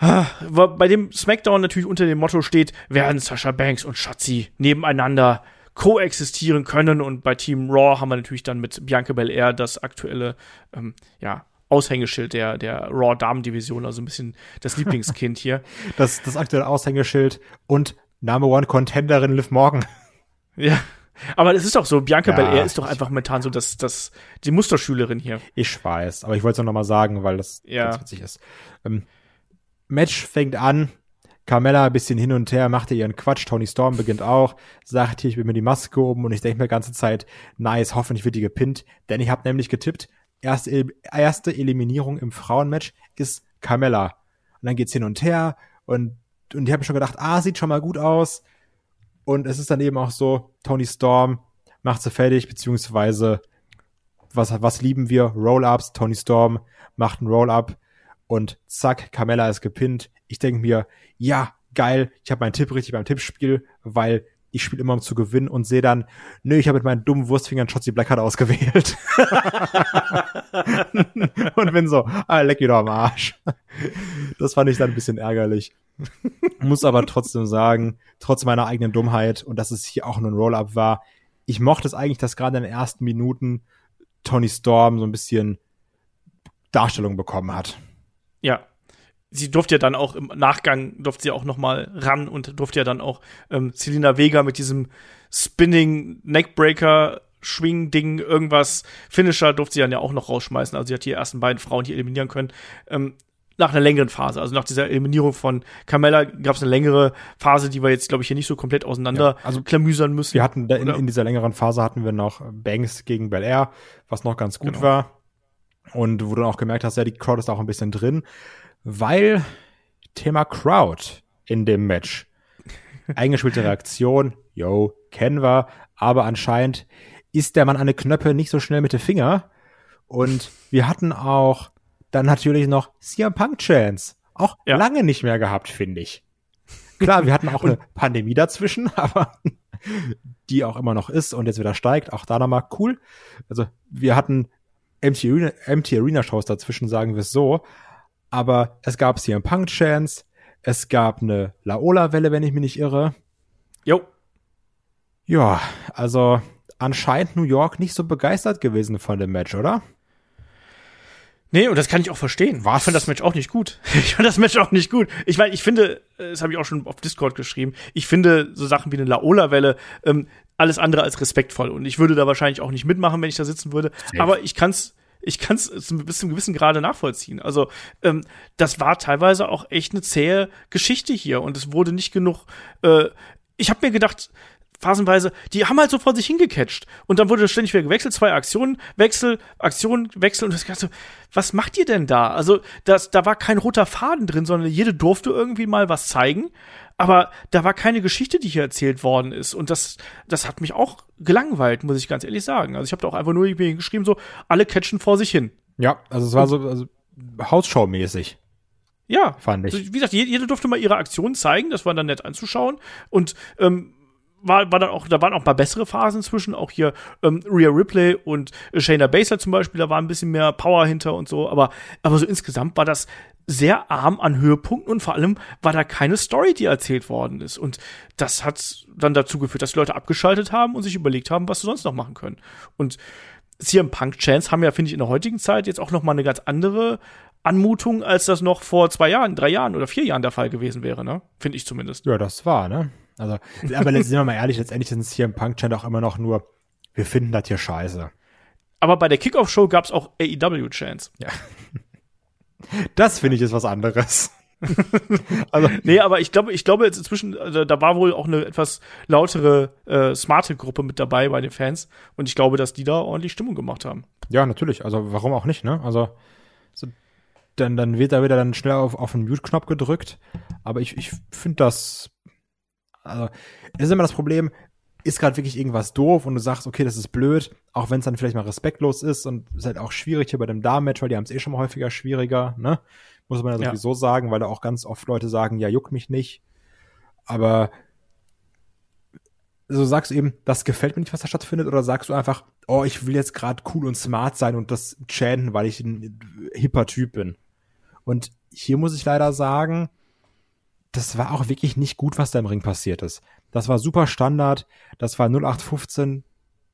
bei dem SmackDown natürlich unter dem Motto steht, werden Sasha Banks und Shotzi nebeneinander koexistieren können. Und bei Team Raw haben wir natürlich dann mit Bianca Belair das aktuelle, ähm, ja, Aushängeschild der, der Raw Damen-Division, also ein bisschen das Lieblingskind hier. Das, das aktuelle Aushängeschild und Number One Contenderin Liv Morgan. Ja. Aber es ist doch so, Bianca Ja, Belair ist doch einfach momentan so das, das, die Musterschülerin hier. Ich weiß, aber ich wollte es noch mal sagen, weil das Ja. ganz witzig ist. Ähm, Match fängt an. Carmella ein bisschen hin und her, machte ihren Quatsch. Tony Storm beginnt auch, sagt hier, ich bin mir die Maske oben und ich denke mir die ganze Zeit, nice, hoffentlich wird die gepinnt. Denn ich habe nämlich getippt, erste, erste Eliminierung im Frauenmatch ist Carmella. Und dann geht's hin und her und, und ich habe mir schon gedacht, ah, sieht schon mal gut aus. Und es ist dann eben auch so, Tony Storm macht sie fertig, beziehungsweise was, was lieben wir? Roll-Ups, Tony Storm macht einen Roll-Up und zack, Carmella ist gepinnt. Ich denke mir, ja, geil, ich habe meinen Tipp richtig beim Tippspiel, weil ich spiele immer um zu gewinnen und sehe dann, nö, ich habe mit meinen dummen Wurstfingern Shotzi Blackheart ausgewählt. und bin so, ah, leck doch am Arsch. Das fand ich dann ein bisschen ärgerlich. Muss aber trotzdem sagen, trotz meiner eigenen Dummheit und dass es hier auch nur ein Roll-Up war, ich mochte es eigentlich, dass gerade in den ersten Minuten Tony Storm so ein bisschen Darstellung bekommen hat. Ja. Sie durfte ja dann auch im Nachgang, durfte sie auch noch mal ran und durfte ja dann auch ähm, Selina Vega mit diesem Spinning Neckbreaker Schwing-Ding, irgendwas, Finisher durfte sie dann ja auch noch rausschmeißen. Also sie hat die ersten beiden Frauen hier eliminieren können. Ähm, nach einer längeren Phase. Also nach dieser Eliminierung von Carmella gab es eine längere Phase, die wir jetzt, glaube ich, hier nicht so komplett auseinander Ja, also klamüsern müssen. Wir hatten da in, in dieser längeren Phase hatten wir noch Banks gegen Bel Air, was noch ganz gut Genau. war. Und wo du dann auch gemerkt hast, ja, die Crowd ist auch ein bisschen drin, weil Thema Crowd in dem Match. Eingespielte Reaktion, yo, kennen wir, aber anscheinend ist der Mann an den Knöpfe nicht so schnell mit den Finger. Und wir hatten auch dann natürlich noch CM Punk Chance. Auch Ja. lange nicht mehr gehabt, finde ich. Klar, wir hatten auch eine Pandemie dazwischen, aber die auch immer noch ist und jetzt wieder steigt. Auch da nochmal cool. Also wir hatten MT Arena, MT Arena Shows dazwischen, sagen wir es so. Aber es gab CM Punk Chance. Es gab eine Laola-Welle, wenn ich mich nicht irre. Jo, Ja, also anscheinend New York nicht so begeistert gewesen von dem Match, oder? Nee, und das kann ich auch verstehen. Was? Ich fand das Match auch nicht gut. Ich fand das Match auch nicht gut. Ich meine, ich finde, äh, das habe ich auch schon auf Discord geschrieben, ich finde so Sachen wie eine Laola-Welle ähm, alles andere als respektvoll. Und ich würde da wahrscheinlich auch nicht mitmachen, wenn ich da sitzen würde. Aber ich kann's ich kann es bis zum gewissen Grade nachvollziehen. Also, ähm, das war teilweise auch echt eine zähe Geschichte hier und es wurde nicht genug. Äh, ich habe mir gedacht, phasenweise, die haben halt so vor sich hingecatcht. Und dann wurde ständig wieder gewechselt, zwei Aktionen, Wechsel, Aktion, Wechsel. Und das Ganze, was macht ihr denn da? Also, das, da war kein roter Faden drin, sondern jede durfte irgendwie mal was zeigen. Aber da war keine Geschichte, die hier erzählt worden ist. Und das, das hat mich auch gelangweilt, muss ich ganz ehrlich sagen. Also ich habe da auch einfach nur irgendwie geschrieben, so, alle catchen vor sich hin. Ja, also es war so also, Hausschau-mäßig, Ja, fand also, ich. wie gesagt, jede, jede durfte mal ihre Aktion zeigen, das war dann nett anzuschauen. Und ähm, war, war dann auch, da waren auch mal bessere Phasen zwischen, auch hier ähm, Rhea Ripley und Shayna Baszler zum Beispiel, da war ein bisschen mehr Power hinter und so, aber, aber so insgesamt war das sehr arm an Höhepunkten und vor allem war da keine Story, die erzählt worden ist. Und das hat dann dazu geführt, dass die Leute abgeschaltet haben und sich überlegt haben, was sie sonst noch machen können. Und CM Punk Chance haben ja, finde ich, in der heutigen Zeit jetzt auch noch mal eine ganz andere Anmutung, als das noch vor zwei Jahren, drei Jahren oder vier Jahren der Fall gewesen wäre, ne? Finde ich zumindest. Ja, das war, ne? Also, aber sind wir mal ehrlich, letztendlich sind es hier im Punk-Chant auch immer noch nur, wir finden das hier scheiße. Aber bei der Kickoff-Show gab es auch AEW Chance. Das finde ich ist was anderes. also, Nee, aber ich glaube, ich glaube jetzt inzwischen, also, da war wohl auch eine etwas lautere, äh, smarte Gruppe mit dabei bei den Fans. Und ich glaube, dass die da ordentlich Stimmung gemacht haben. ja, natürlich. Also, warum auch nicht, ne? Also, so, dann, dann wird da wieder dann schnell auf, auf den Mute-Knopf gedrückt. Aber ich, ich finde das, also, es ist immer das Problem, ist gerade wirklich irgendwas doof und du sagst, okay, das ist blöd, auch wenn es dann vielleicht mal respektlos ist und ist halt auch schwierig hier bei dem Damen-Match, weil die haben es eh schon mal häufiger schwieriger, ne? Muss man ja Ja. sowieso sagen, weil da auch ganz oft Leute sagen, ja, juckt mich nicht. Aber so sagst du eben, das gefällt mir nicht, was da stattfindet, oder sagst du einfach, oh, ich will jetzt gerade cool und smart sein und das chanten, weil ich ein hipper Typ bin. Und hier muss ich leider sagen, das war auch wirklich nicht gut, was da im Ring passiert ist. Das war super Standard, das war 0815,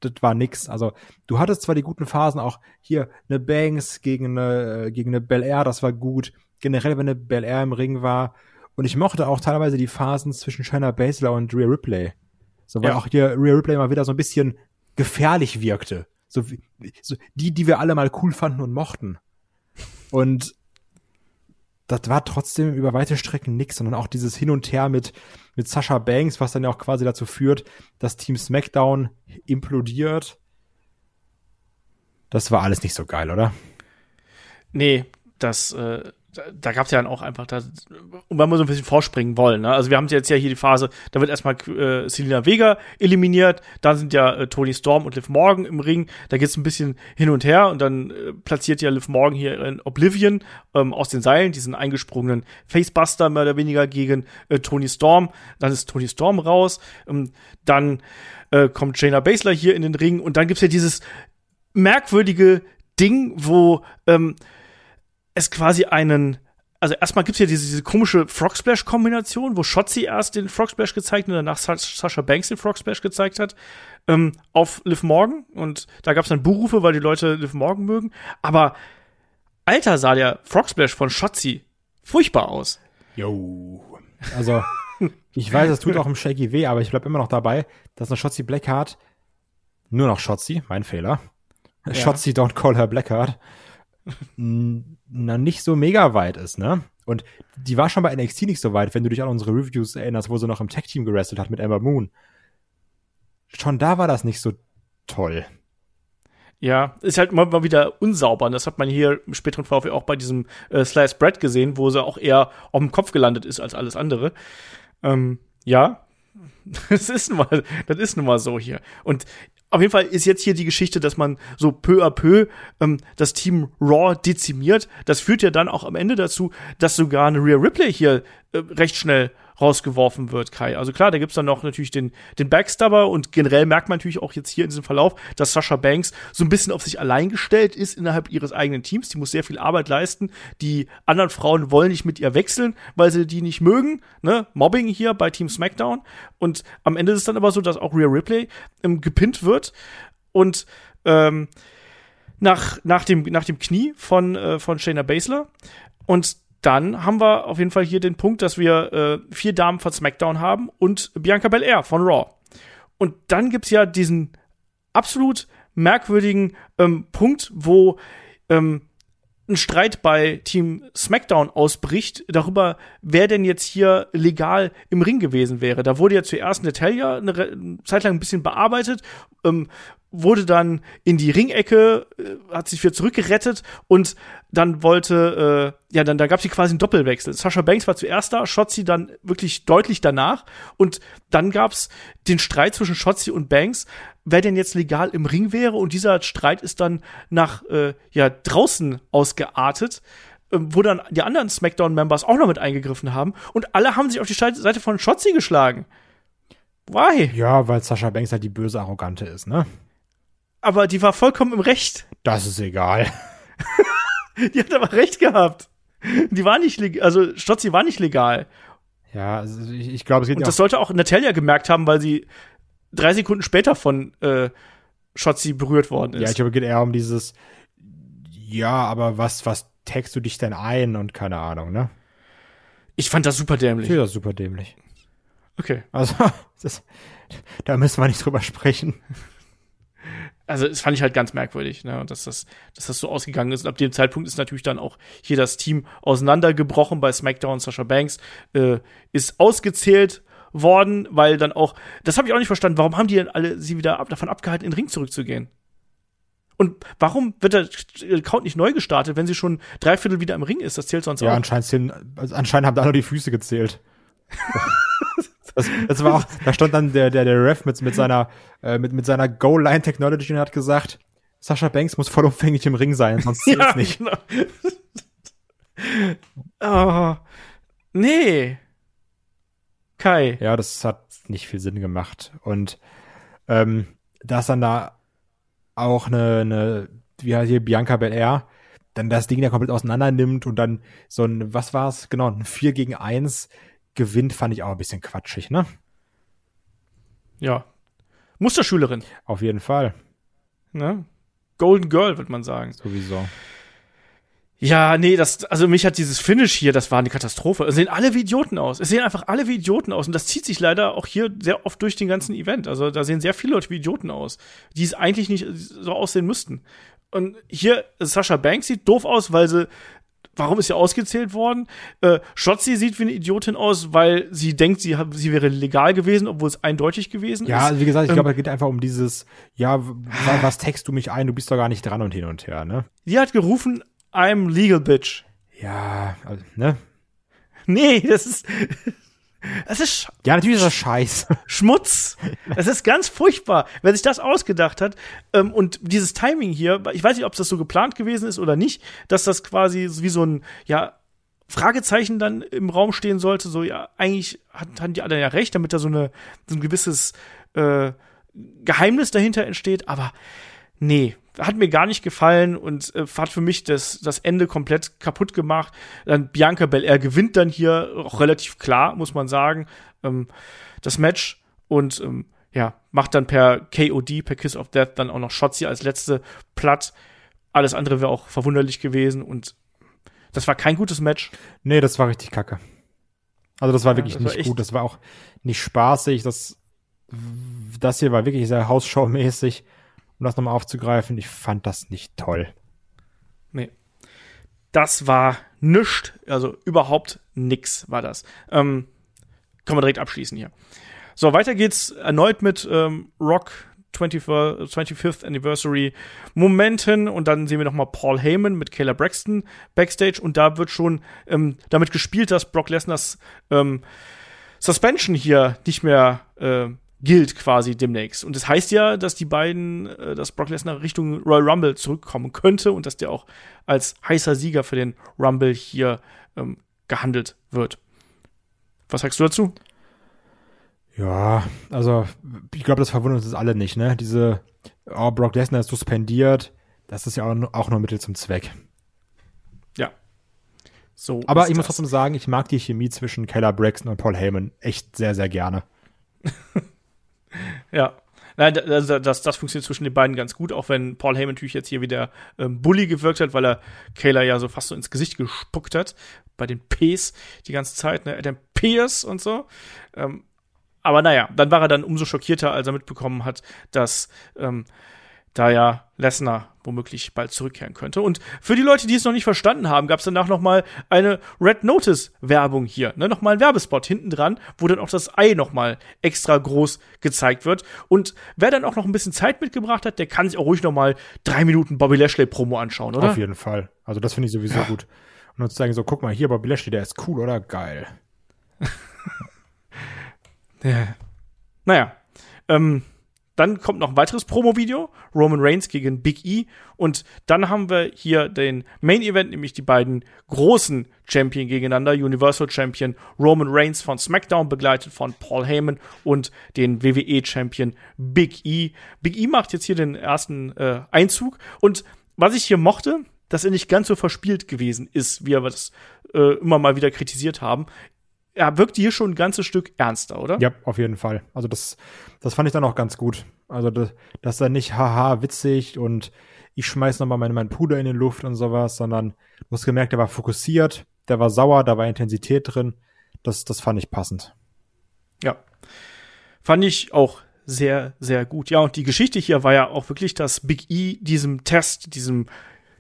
das war nix. Also du hattest zwar die guten Phasen, auch hier eine Banks gegen eine, gegen eine Bel Air, das war gut. Generell, wenn eine Bel Air im Ring war. Und ich mochte auch teilweise die Phasen zwischen Shayna Baszler und Rhea Ripley. So, weil Ja. auch hier Rhea Ripley mal wieder so ein bisschen gefährlich wirkte. So, so die, die wir alle mal cool fanden und mochten. Und das war trotzdem über weite Strecken nix, sondern auch dieses Hin und Her mit, mit Sasha Banks, was dann ja auch quasi dazu führt, dass Team SmackDown implodiert. Das war alles nicht so geil, oder? Nee, das, äh, da, gab es ja dann auch einfach, da, und wenn wir so ein bisschen vorspringen wollen, ne? also wir haben jetzt ja hier die Phase, da wird erstmal äh, Selena Vega eliminiert, dann sind ja äh, Tony Storm und Liv Morgan im Ring, da geht's ein bisschen hin und her und dann äh, platziert ja Liv Morgan hier in Oblivion ähm, aus den Seilen diesen eingesprungenen Facebuster mehr oder weniger gegen äh, Tony Storm, dann ist Tony Storm raus, ähm, dann äh, kommt Shayna Baszler hier in den Ring und dann gibt's ja dieses merkwürdige Ding, wo ähm, es quasi einen also erstmal gibt's ja diese, diese komische Frog Splash Kombination, wo Shotzi erst den Frog Splash gezeigt und danach Sa Sasha Banks den Frog Splash gezeigt hat ähm, auf Liv Morgan und da gab's dann Buhrufe, weil die Leute Liv Morgan mögen, aber Alter sah der Frog Splash von Shotzi furchtbar aus. Jo. Also, ich weiß, es tut auch im Shaky weh, aber ich bleib immer noch dabei, dass eine Shotzi Blackheart, nur noch Shotzi, mein Fehler. Shotzi don't call her Blackheart, na, nicht so mega weit ist, ne? Und die war schon bei NXT nicht so weit, wenn du dich an unsere Reviews erinnerst, wo sie noch im Tech-Team gewrestelt hat mit Emma Moon. Schon da war das nicht so toll. Ja, ist halt mal wieder unsauber. Und das hat man hier im späteren VfL auch bei diesem äh, Slice Bread gesehen, wo sie auch eher auf dem Kopf gelandet ist als alles andere. Ähm, ja, das ist nun mal, das ist nun mal so hier. Und auf jeden Fall ist jetzt hier die Geschichte, dass man so peu à peu ähm, das Team Raw dezimiert. Das führt ja dann auch am Ende dazu, dass sogar eine Rhea Ripley hier äh, recht schnell rausgeworfen wird, Kai. Also klar, da gibt's dann noch natürlich den, den Backstabber und generell merkt man natürlich auch jetzt hier in diesem Verlauf, dass Sasha Banks so ein bisschen auf sich allein gestellt ist innerhalb ihres eigenen Teams. Die muss sehr viel Arbeit leisten. Die anderen Frauen wollen nicht mit ihr wechseln, weil sie die nicht mögen. Ne? Mobbing hier bei Team SmackDown. Und am Ende ist es dann aber so, dass auch Rhea Ripley ähm, gepinnt wird und ähm, nach, nach, dem, nach dem Knie von, äh, von Shayna Baszler. Und dann haben wir auf jeden Fall hier den Punkt, dass wir äh, vier Damen von SmackDown haben und Bianca Belair von Raw. Und dann gibt's ja diesen absolut merkwürdigen ähm, Punkt, wo ähm, ein Streit bei Team SmackDown ausbricht darüber, wer denn jetzt hier legal im Ring gewesen wäre. Da wurde ja zuerst Natalia eine Zeit lang ein bisschen bearbeitet, ähm, wurde dann in die Ringecke, äh, hat sich wieder zurückgerettet und dann wollte, äh, ja, dann da gab es quasi einen Doppelwechsel. Sasha Banks war zuerst da, Shotzi dann wirklich deutlich danach und dann gab's den Streit zwischen Shotzi und Banks, wer denn jetzt legal im Ring wäre und dieser Streit ist dann nach äh, ja draußen ausgeartet ähm, wo dann die anderen SmackDown-Members auch noch mit eingegriffen haben und alle haben sich auf die Seite von Shotzi geschlagen. Why? Ja, weil Sasha Banks halt die böse Arrogante ist, ne? Aber die war vollkommen im Recht. Das ist egal. Die hat aber recht gehabt. Die war nicht legal, also Stotzi war nicht legal. Ja, also ich, ich glaube, es geht Und das sollte auch Natalia gemerkt haben, weil sie drei Sekunden später von äh, Shotzi berührt worden Ja, ich ist. glaube, es geht eher um dieses, ja, aber was, was tagst du dich denn ein und keine Ahnung, ne? Ich fand das super Ich dämlich. finde das super dämlich. Okay. Also, das, da müssen wir nicht drüber sprechen. Also, das fand ich halt ganz merkwürdig, ne? Dass das, dass das so ausgegangen ist. Und ab dem Zeitpunkt ist natürlich dann auch hier das Team auseinandergebrochen bei SmackDown. Sasha Banks äh, ist ausgezählt worden, weil dann auch, das habe ich auch nicht verstanden, warum haben die denn alle sie wieder ab, davon abgehalten, in den Ring zurückzugehen? Und warum wird der Account nicht neu gestartet, wenn sie schon drei Viertel wieder im Ring ist? Das zählt sonst Ja, auch. anscheinend, zählen, also anscheinend haben da nur die Füße gezählt. Das, das war auch, da stand dann der, der, der Ref mit, mit seiner, äh, mit, mit seiner Goal-Line-Technology und hat gesagt, Sasha Banks muss vollumfänglich im Ring sein, sonst zählt's nicht. Genau. oh, nee. Kai. Ja, das hat nicht viel Sinn gemacht. Und ähm, dass dann da auch eine, eine wie heißt hier, Bianca Belair, dann das Ding da komplett auseinander nimmt und dann so ein, was war's? Genau, ein 4 gegen 1 gewinnt, fand ich auch ein bisschen quatschig, ne? Ja. Musterschülerin, Auf jeden Fall. ne? Golden Girl, würde man sagen. Sowieso. Ja, nee, das, also mich hat dieses Finish hier, das war eine Katastrophe. Es sehen alle wie Idioten aus. Es sehen einfach alle wie Idioten aus. Und das zieht sich leider auch hier sehr oft durch den ganzen Event. Also da sehen sehr viele Leute wie Idioten aus, die es eigentlich nicht so aussehen müssten. Und hier, Sascha Banks sieht doof aus, weil sie, warum ist sie ausgezählt worden? Äh, Shotzi sieht wie eine Idiotin aus, weil sie denkt, sie, sie wäre legal gewesen, obwohl es eindeutig gewesen Ja, ist. also wie gesagt, ich Ähm, glaube, es geht einfach um dieses, ja, w- was text du mich ein, du bist doch gar nicht dran und hin und her, ne? Die hat gerufen, I'm legal bitch. Ja, also, ne? Nee, das ist, das ist Ja, natürlich ist das scheiße. Schmutz. Das ist ganz furchtbar, wer sich das ausgedacht hat. Ähm, und dieses Timing hier, ich weiß nicht, ob das so geplant gewesen ist oder nicht, dass das quasi wie so ein, ja, Fragezeichen dann im Raum stehen sollte. So, ja, eigentlich hat- hatten die alle ja recht, damit da so, eine, so ein gewisses äh, Geheimnis dahinter entsteht. Aber nee, hat mir gar nicht gefallen und äh, hat für mich das, das Ende komplett kaputt gemacht. Dann Bianca Belair gewinnt dann hier auch relativ klar, muss man sagen, ähm, das Match und ähm, ja, macht dann per KOD, per Kiss of Death dann auch noch Shotzi als letzte platt. Alles andere wäre auch verwunderlich gewesen und das war kein gutes Match. Nee, das war richtig kacke. Also das war Ja, wirklich das war nicht echt- gut, das war auch nicht spaßig, das, das hier war wirklich sehr Hausschau-mäßig. Um das nochmal aufzugreifen, ich fand das nicht toll. Nee. Das war nischt, also überhaupt nix war das. Ähm, können wir direkt abschließen hier. So, weiter geht's erneut mit ähm, Rock 25th, 25th Anniversary Momenten und dann sehen wir noch mal Paul Heyman mit Kayla Braxton backstage und da wird schon ähm, damit gespielt, dass Brock Lesners ähm, Suspension hier nicht mehr äh, gilt quasi demnächst. Und das heißt ja, dass die beiden, äh, dass Brock Lesnar Richtung Royal Rumble zurückkommen könnte und dass der auch als heißer Sieger für den Rumble hier ähm, gehandelt wird. Was sagst du dazu? Ja, also ich glaube, das verwundert uns alle nicht, ne? Diese, oh, Brock Lesnar ist suspendiert, das ist ja auch, nur- Mittel zum Zweck. Ja. So. Aber ich muss das. trotzdem sagen, ich mag die Chemie zwischen Kayla Braxton und Paul Heyman echt sehr, sehr gerne. Ja. Nein, da- also das, das funktioniert zwischen den beiden ganz gut, auch wenn Paul Heyman natürlich jetzt hier wieder ähm, Bully gewirkt hat, weil er Kayla ja so fast so ins Gesicht gespuckt hat, bei den Ps die ganze Zeit, ne, Adam Pierce und so. Ähm, aber naja, dann war er dann umso schockierter, als er mitbekommen hat, dass ähm, da ja Lesnar womöglich bald zurückkehren könnte. Und für die Leute, die es noch nicht verstanden haben, gab es danach noch mal eine Red Notice Werbung hier, ne, noch mal ein Werbespot hinten dran, wo dann auch das Ei noch mal extra groß gezeigt wird. Und wer dann auch noch ein bisschen Zeit mitgebracht hat, der kann sich auch ruhig noch mal drei Minuten Bobby Lashley Promo anschauen, oder? Auf jeden Fall. Also das finde ich sowieso gut. Und dann zu sagen, so, guck mal, hier Bobby Lashley, der ist cool, oder? Geil. Ja. Naja. Ähm, dann kommt noch ein weiteres Promo-Video, Roman Reigns gegen Big E. Und dann haben wir hier den Main Event, nämlich die beiden großen Champion gegeneinander. Universal Champion Roman Reigns von SmackDown, begleitet von Paul Heyman und den WWE Champion Big E. Big E macht jetzt hier den ersten äh, Einzug. Und was ich hier mochte, dass er nicht ganz so verspielt gewesen ist, wie wir das äh, immer mal wieder kritisiert haben. Er wirkt hier schon ein ganzes Stück ernster, oder? Ja, auf jeden Fall. Also das, das fand ich dann auch ganz gut. Also das, das dann nicht haha witzig und ich schmeiß noch mal meinen mein Puder in die Luft und sowas, sondern du hast gemerkt, der war fokussiert, der war sauer, da war Intensität drin. Das, das fand ich passend. Ja. Fand ich auch sehr, sehr gut. Ja, und die Geschichte hier war ja auch wirklich, dass Big E diesem Test, diesem,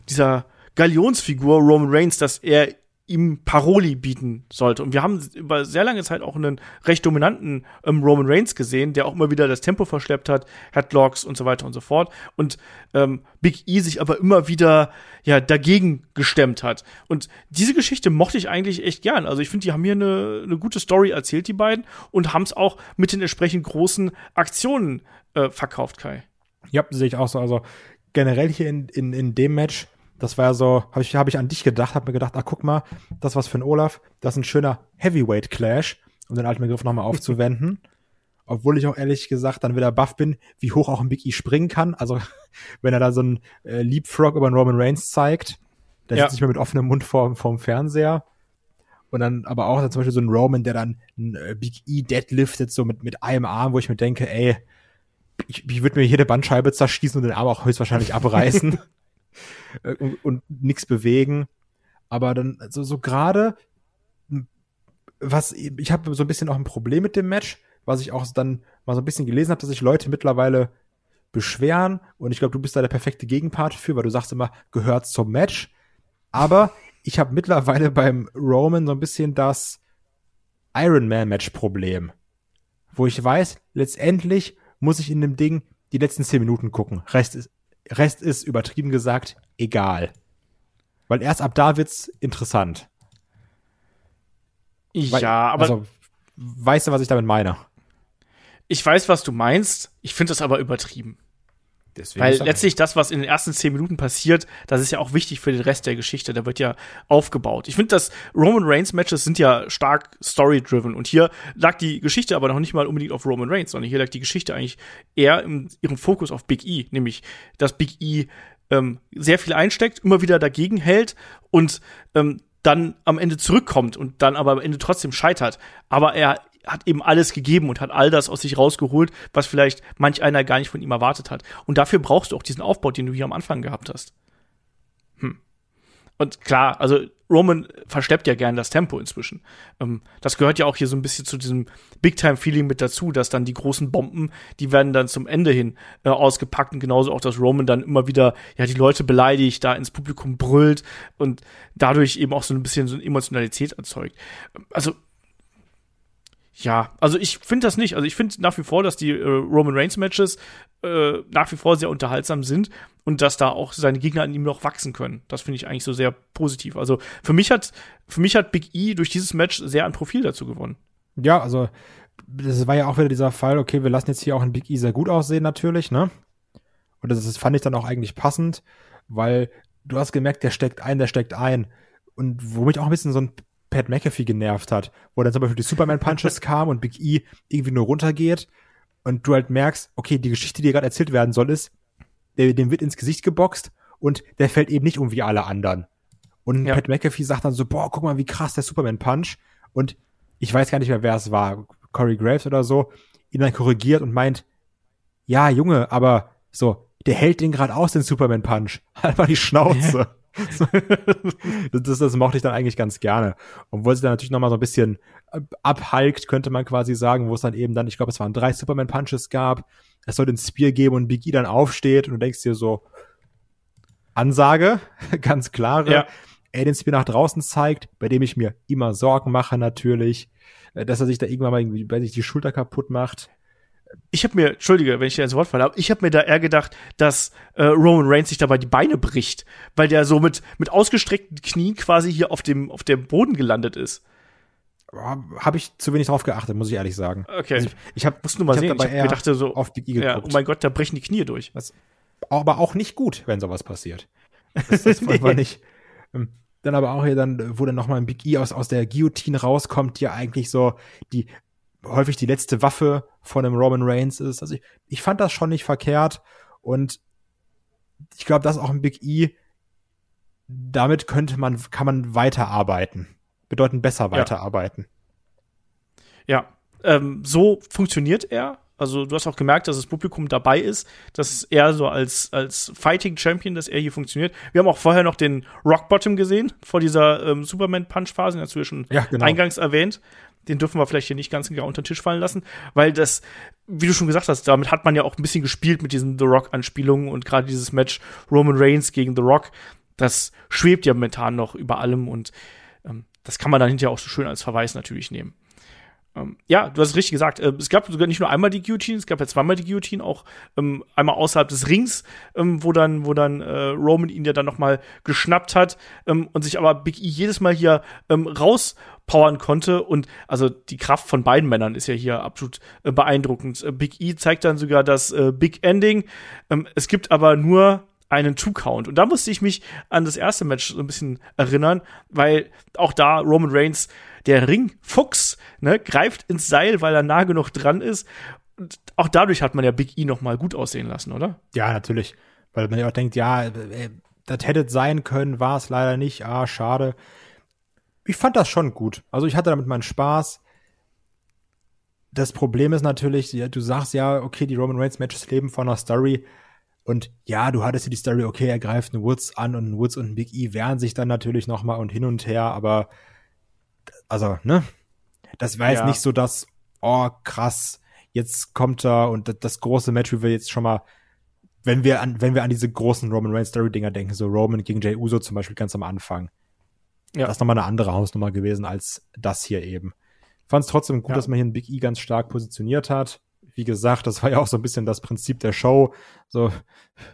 dieser Galionsfigur Roman Reigns, dass er ihm Paroli bieten sollte. Und wir haben über sehr lange Zeit auch einen recht dominanten ähm, Roman Reigns gesehen, der auch immer wieder das Tempo verschleppt hat, Headlocks und so weiter und so fort. Und ähm, Big E sich aber immer wieder ja dagegen gestemmt hat. Und diese Geschichte mochte ich eigentlich echt gern. Also ich finde, die haben hier eine, eine gute Story erzählt, die beiden, und haben es auch mit den entsprechend großen Aktionen äh, verkauft, Kai. Ja, sehe ich auch so. Also generell hier in, in, in dem Match, das war ja so, habe ich, hab ich an dich gedacht, habe mir gedacht, ah, guck mal, das was für ein Olaf, das ist ein schöner Heavyweight Clash, um den alten Begriff nochmal aufzuwenden. Obwohl ich auch ehrlich gesagt dann wieder baff bin, wie hoch auch ein Big E springen kann. Also, wenn er da so ein äh, Leapfrog über einen Roman Reigns zeigt, der Ja. sitzt nicht mehr mit offenem Mund vorm, vorm Fernseher. Und dann aber auch dann zum Beispiel so ein Roman, der dann ein äh, Big E deadliftet, so mit, mit einem Arm, wo ich mir denke, ey, ich, ich würde mir jede Bandscheibe zerschießen und den Arm auch höchstwahrscheinlich abreißen und, und nichts bewegen. Aber dann, so, so gerade, was, ich habe so ein bisschen auch ein Problem mit dem Match, was ich auch dann mal so ein bisschen gelesen habe, dass sich Leute mittlerweile beschweren und ich glaube, du bist da der perfekte Gegenpart für, weil du sagst immer, gehört zum Match. Aber ich habe mittlerweile beim Roman so ein bisschen das Iron Man Match Problem, wo ich weiß, letztendlich muss ich in dem Ding die letzten zehn Minuten gucken. Rest ist, Rest ist übertrieben gesagt egal. Weil erst ab da wird's interessant. Ja, Weil, aber also, weißt du, was ich damit meine? ich weiß, was du meinst. Ich finde das aber übertrieben. Deswegen Weil ich. letztlich das, was in den ersten zehn Minuten passiert, das ist ja auch wichtig für den Rest der Geschichte. Da wird ja aufgebaut. Ich finde, dass Roman Reigns Matches sind ja stark story-driven. Und hier lag die Geschichte aber noch nicht mal unbedingt auf Roman Reigns, sondern hier lag die Geschichte eigentlich eher im ihrem Fokus auf Big E. Nämlich, dass Big E ähm, sehr viel einsteckt, immer wieder dagegen hält und ähm, dann am Ende zurückkommt und dann aber am Ende trotzdem scheitert. Aber er hat eben alles gegeben und hat all das aus sich rausgeholt, was vielleicht manch einer gar nicht von ihm erwartet hat. Und dafür brauchst du auch diesen Aufbau, den du hier am Anfang gehabt hast. Hm. Und klar, also Roman versteppt ja gern das Tempo inzwischen. Ähm, das gehört ja auch hier so ein bisschen zu diesem Big-Time-Feeling mit dazu, dass dann die großen Bomben, die werden dann zum Ende hin äh, ausgepackt und genauso auch, dass Roman dann immer wieder ja die Leute beleidigt, da ins Publikum brüllt und dadurch eben auch so ein bisschen so eine Emotionalität erzeugt. Also ja, also ich finde das nicht. Also ich finde nach wie vor, dass die äh, Roman Reigns Matches äh, nach wie vor sehr unterhaltsam sind und dass da auch seine Gegner an ihm noch wachsen können. Das finde ich eigentlich so sehr positiv. Also für mich hat für mich hat Big E durch dieses Match sehr an Profil dazu gewonnen. Ja, also das war ja auch wieder dieser Fall, okay, wir lassen jetzt hier auch einen Big E sehr gut aussehen natürlich, ne? Und das, das fand ich dann auch eigentlich passend, weil du hast gemerkt, der steckt ein, der steckt ein. Und wo mich auch ein bisschen so ein Pat McAfee genervt hat, wo dann zum Beispiel die Superman-Punches kam und Big E irgendwie nur runtergeht und du halt merkst, okay, die Geschichte, die gerade erzählt werden soll, ist, der, dem wird ins Gesicht geboxt und der fällt eben nicht um wie alle anderen. Und Ja. Pat McAfee sagt dann so, boah, guck mal, wie krass der Superman-Punch. Und ich weiß gar nicht mehr, wer es war, Corey Graves oder so, ihn dann korrigiert und meint, ja, Junge, aber so, der hält den gerade aus, den Superman-Punch. Halt mal die Schnauze. das, das, mochte ich dann eigentlich ganz gerne. Obwohl sie dann natürlich noch mal so ein bisschen äh, abhalkt, könnte man quasi sagen, wo es dann eben dann, ich glaube, es waren drei Superman-Punches gab. Es soll den Spear geben und Big E dann aufsteht und du denkst dir so, Ansage, ganz klare. Ja. Er den Spear nach draußen zeigt, bei dem ich mir immer Sorgen mache natürlich, äh, dass er sich da irgendwann mal irgendwie, bei sich die Schulter kaputt macht. Ich habe mir, entschuldige, wenn ich dir ins Wort falle, aber ich habe mir da eher gedacht, dass äh, Roman Reigns sich dabei die Beine bricht, weil der so mit mit ausgestreckten Knien quasi hier auf dem auf dem Boden gelandet ist. Habe ich zu wenig drauf geachtet, muss ich ehrlich sagen. Okay. Also ich ich habe Musst du mal ich sehen. Ich gedacht so, auf Big E ja, oh mein Gott, da brechen die Knie durch. Das, aber auch nicht gut, wenn sowas passiert. Das, das Nee. nicht. Ähm, Dann aber auch hier dann, wo dann nochmal ein Big E aus, aus der Guillotine rauskommt, die ja eigentlich so die häufig die letzte Waffe von einem Roman Reigns ist. Also ich, ich fand das schon nicht verkehrt und ich glaube, das ist auch ein Big E. Damit könnte man, kann man weiterarbeiten. Bedeuten besser weiterarbeiten. Ja, ähm, so funktioniert er. Also du hast auch gemerkt, dass das Publikum dabei ist, dass er so als, als Fighting Champion, dass er hier funktioniert. Wir haben auch vorher noch den Rock Bottom gesehen, vor dieser ähm, Superman-Punch-Phase, den hast du ja schon Ja, genau. eingangs erwähnt. Den dürfen wir vielleicht hier nicht ganz genau unter den Tisch fallen lassen, weil das, wie du schon gesagt hast, damit hat man ja auch ein bisschen gespielt mit diesen The Rock-Anspielungen und gerade dieses Match Roman Reigns gegen The Rock, das schwebt ja momentan noch über allem und ähm, das kann man dann hinterher auch so schön als Verweis natürlich nehmen. Ähm, ja, du hast richtig gesagt. Äh, es gab sogar nicht nur einmal die Guillotine, es gab ja zweimal die Guillotine, auch ähm, einmal außerhalb des Rings, ähm, wo dann, wo dann äh, Roman ihn ja dann noch mal geschnappt hat ähm, und sich aber Big E jedes Mal hier ähm, rauspowern konnte. Und also die Kraft von beiden Männern ist ja hier absolut äh, beeindruckend. Äh, Big E zeigt dann sogar das äh, Big Ending. Ähm, es gibt aber nur einen Two-Count. Und da musste ich mich an das erste Match so ein bisschen erinnern, weil auch da Roman Reigns, der Ringfuchs, ne, greift ins Seil, weil er nah genug dran ist. Und auch dadurch hat man ja Big E noch mal gut aussehen lassen, oder? Ja, natürlich. Weil man ja auch denkt, ja, äh, das hätte sein können, war es leider nicht. Ah, schade. ich fand das schon gut. Also ich hatte damit meinen Spaß. Das Problem ist natürlich, du sagst ja, okay, die Roman Reigns Matches leben von einer Story. Und ja, du hattest ja die Story, okay, er greift einen Woods an und ein Woods und ein Big E wehren sich dann natürlich nochmal und hin und her, aber also, ne? Das war jetzt ja. nicht so das, oh, krass, jetzt kommt er und das, das große Match, wie wir jetzt schon mal, wenn wir an, wenn wir an diese großen Roman Reigns Story Dinger denken, so Roman gegen Jay Uso zum Beispiel ganz am Anfang. Ja. Das ist nochmal eine andere Hausnummer gewesen als das hier eben. Fand es trotzdem gut, ja. dass man hier einen Big E ganz stark positioniert hat. Wie gesagt, das war ja auch so ein bisschen das Prinzip der Show. So,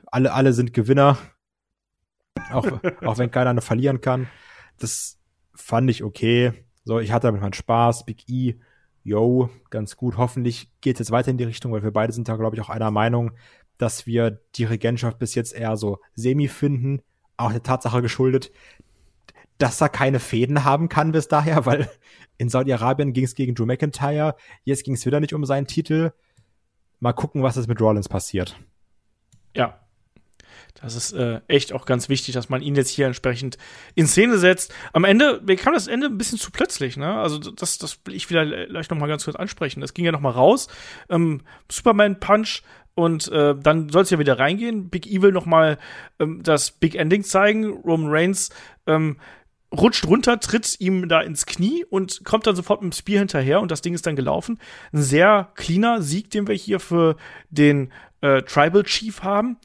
alle, alle sind Gewinner. Auch, auch wenn keiner verlieren kann. Das fand ich okay. So, ich hatte damit meinen Spaß. Big E, yo, ganz gut. Hoffentlich geht es jetzt weiter in die Richtung, weil wir beide sind da, glaube ich, auch einer Meinung, dass wir die Regentschaft bis jetzt eher so semi finden. Auch der Tatsache geschuldet, dass er keine Fäden haben kann bis daher, weil in Saudi-Arabien ging es gegen Drew McIntyre, jetzt ging es wieder nicht um seinen Titel. Mal gucken, was jetzt mit Rollins passiert. Ja. Das ist äh, echt auch ganz wichtig, dass man ihn jetzt hier entsprechend in Szene setzt. Am Ende, mir kam das Ende ein bisschen zu plötzlich, ne? Also das, das will ich vielleicht gleich noch mal ganz kurz ansprechen. Das ging ja noch mal raus. Ähm, Superman Punch und äh, dann soll es ja wieder reingehen. Big Evil noch mal ähm, das Big Ending zeigen. Roman Reigns ähm, rutscht runter, tritt ihm da ins Knie und kommt dann sofort mit dem Spear hinterher und das Ding ist dann gelaufen. Ein sehr cleaner Sieg, den wir hier für den äh, Tribal Chief haben.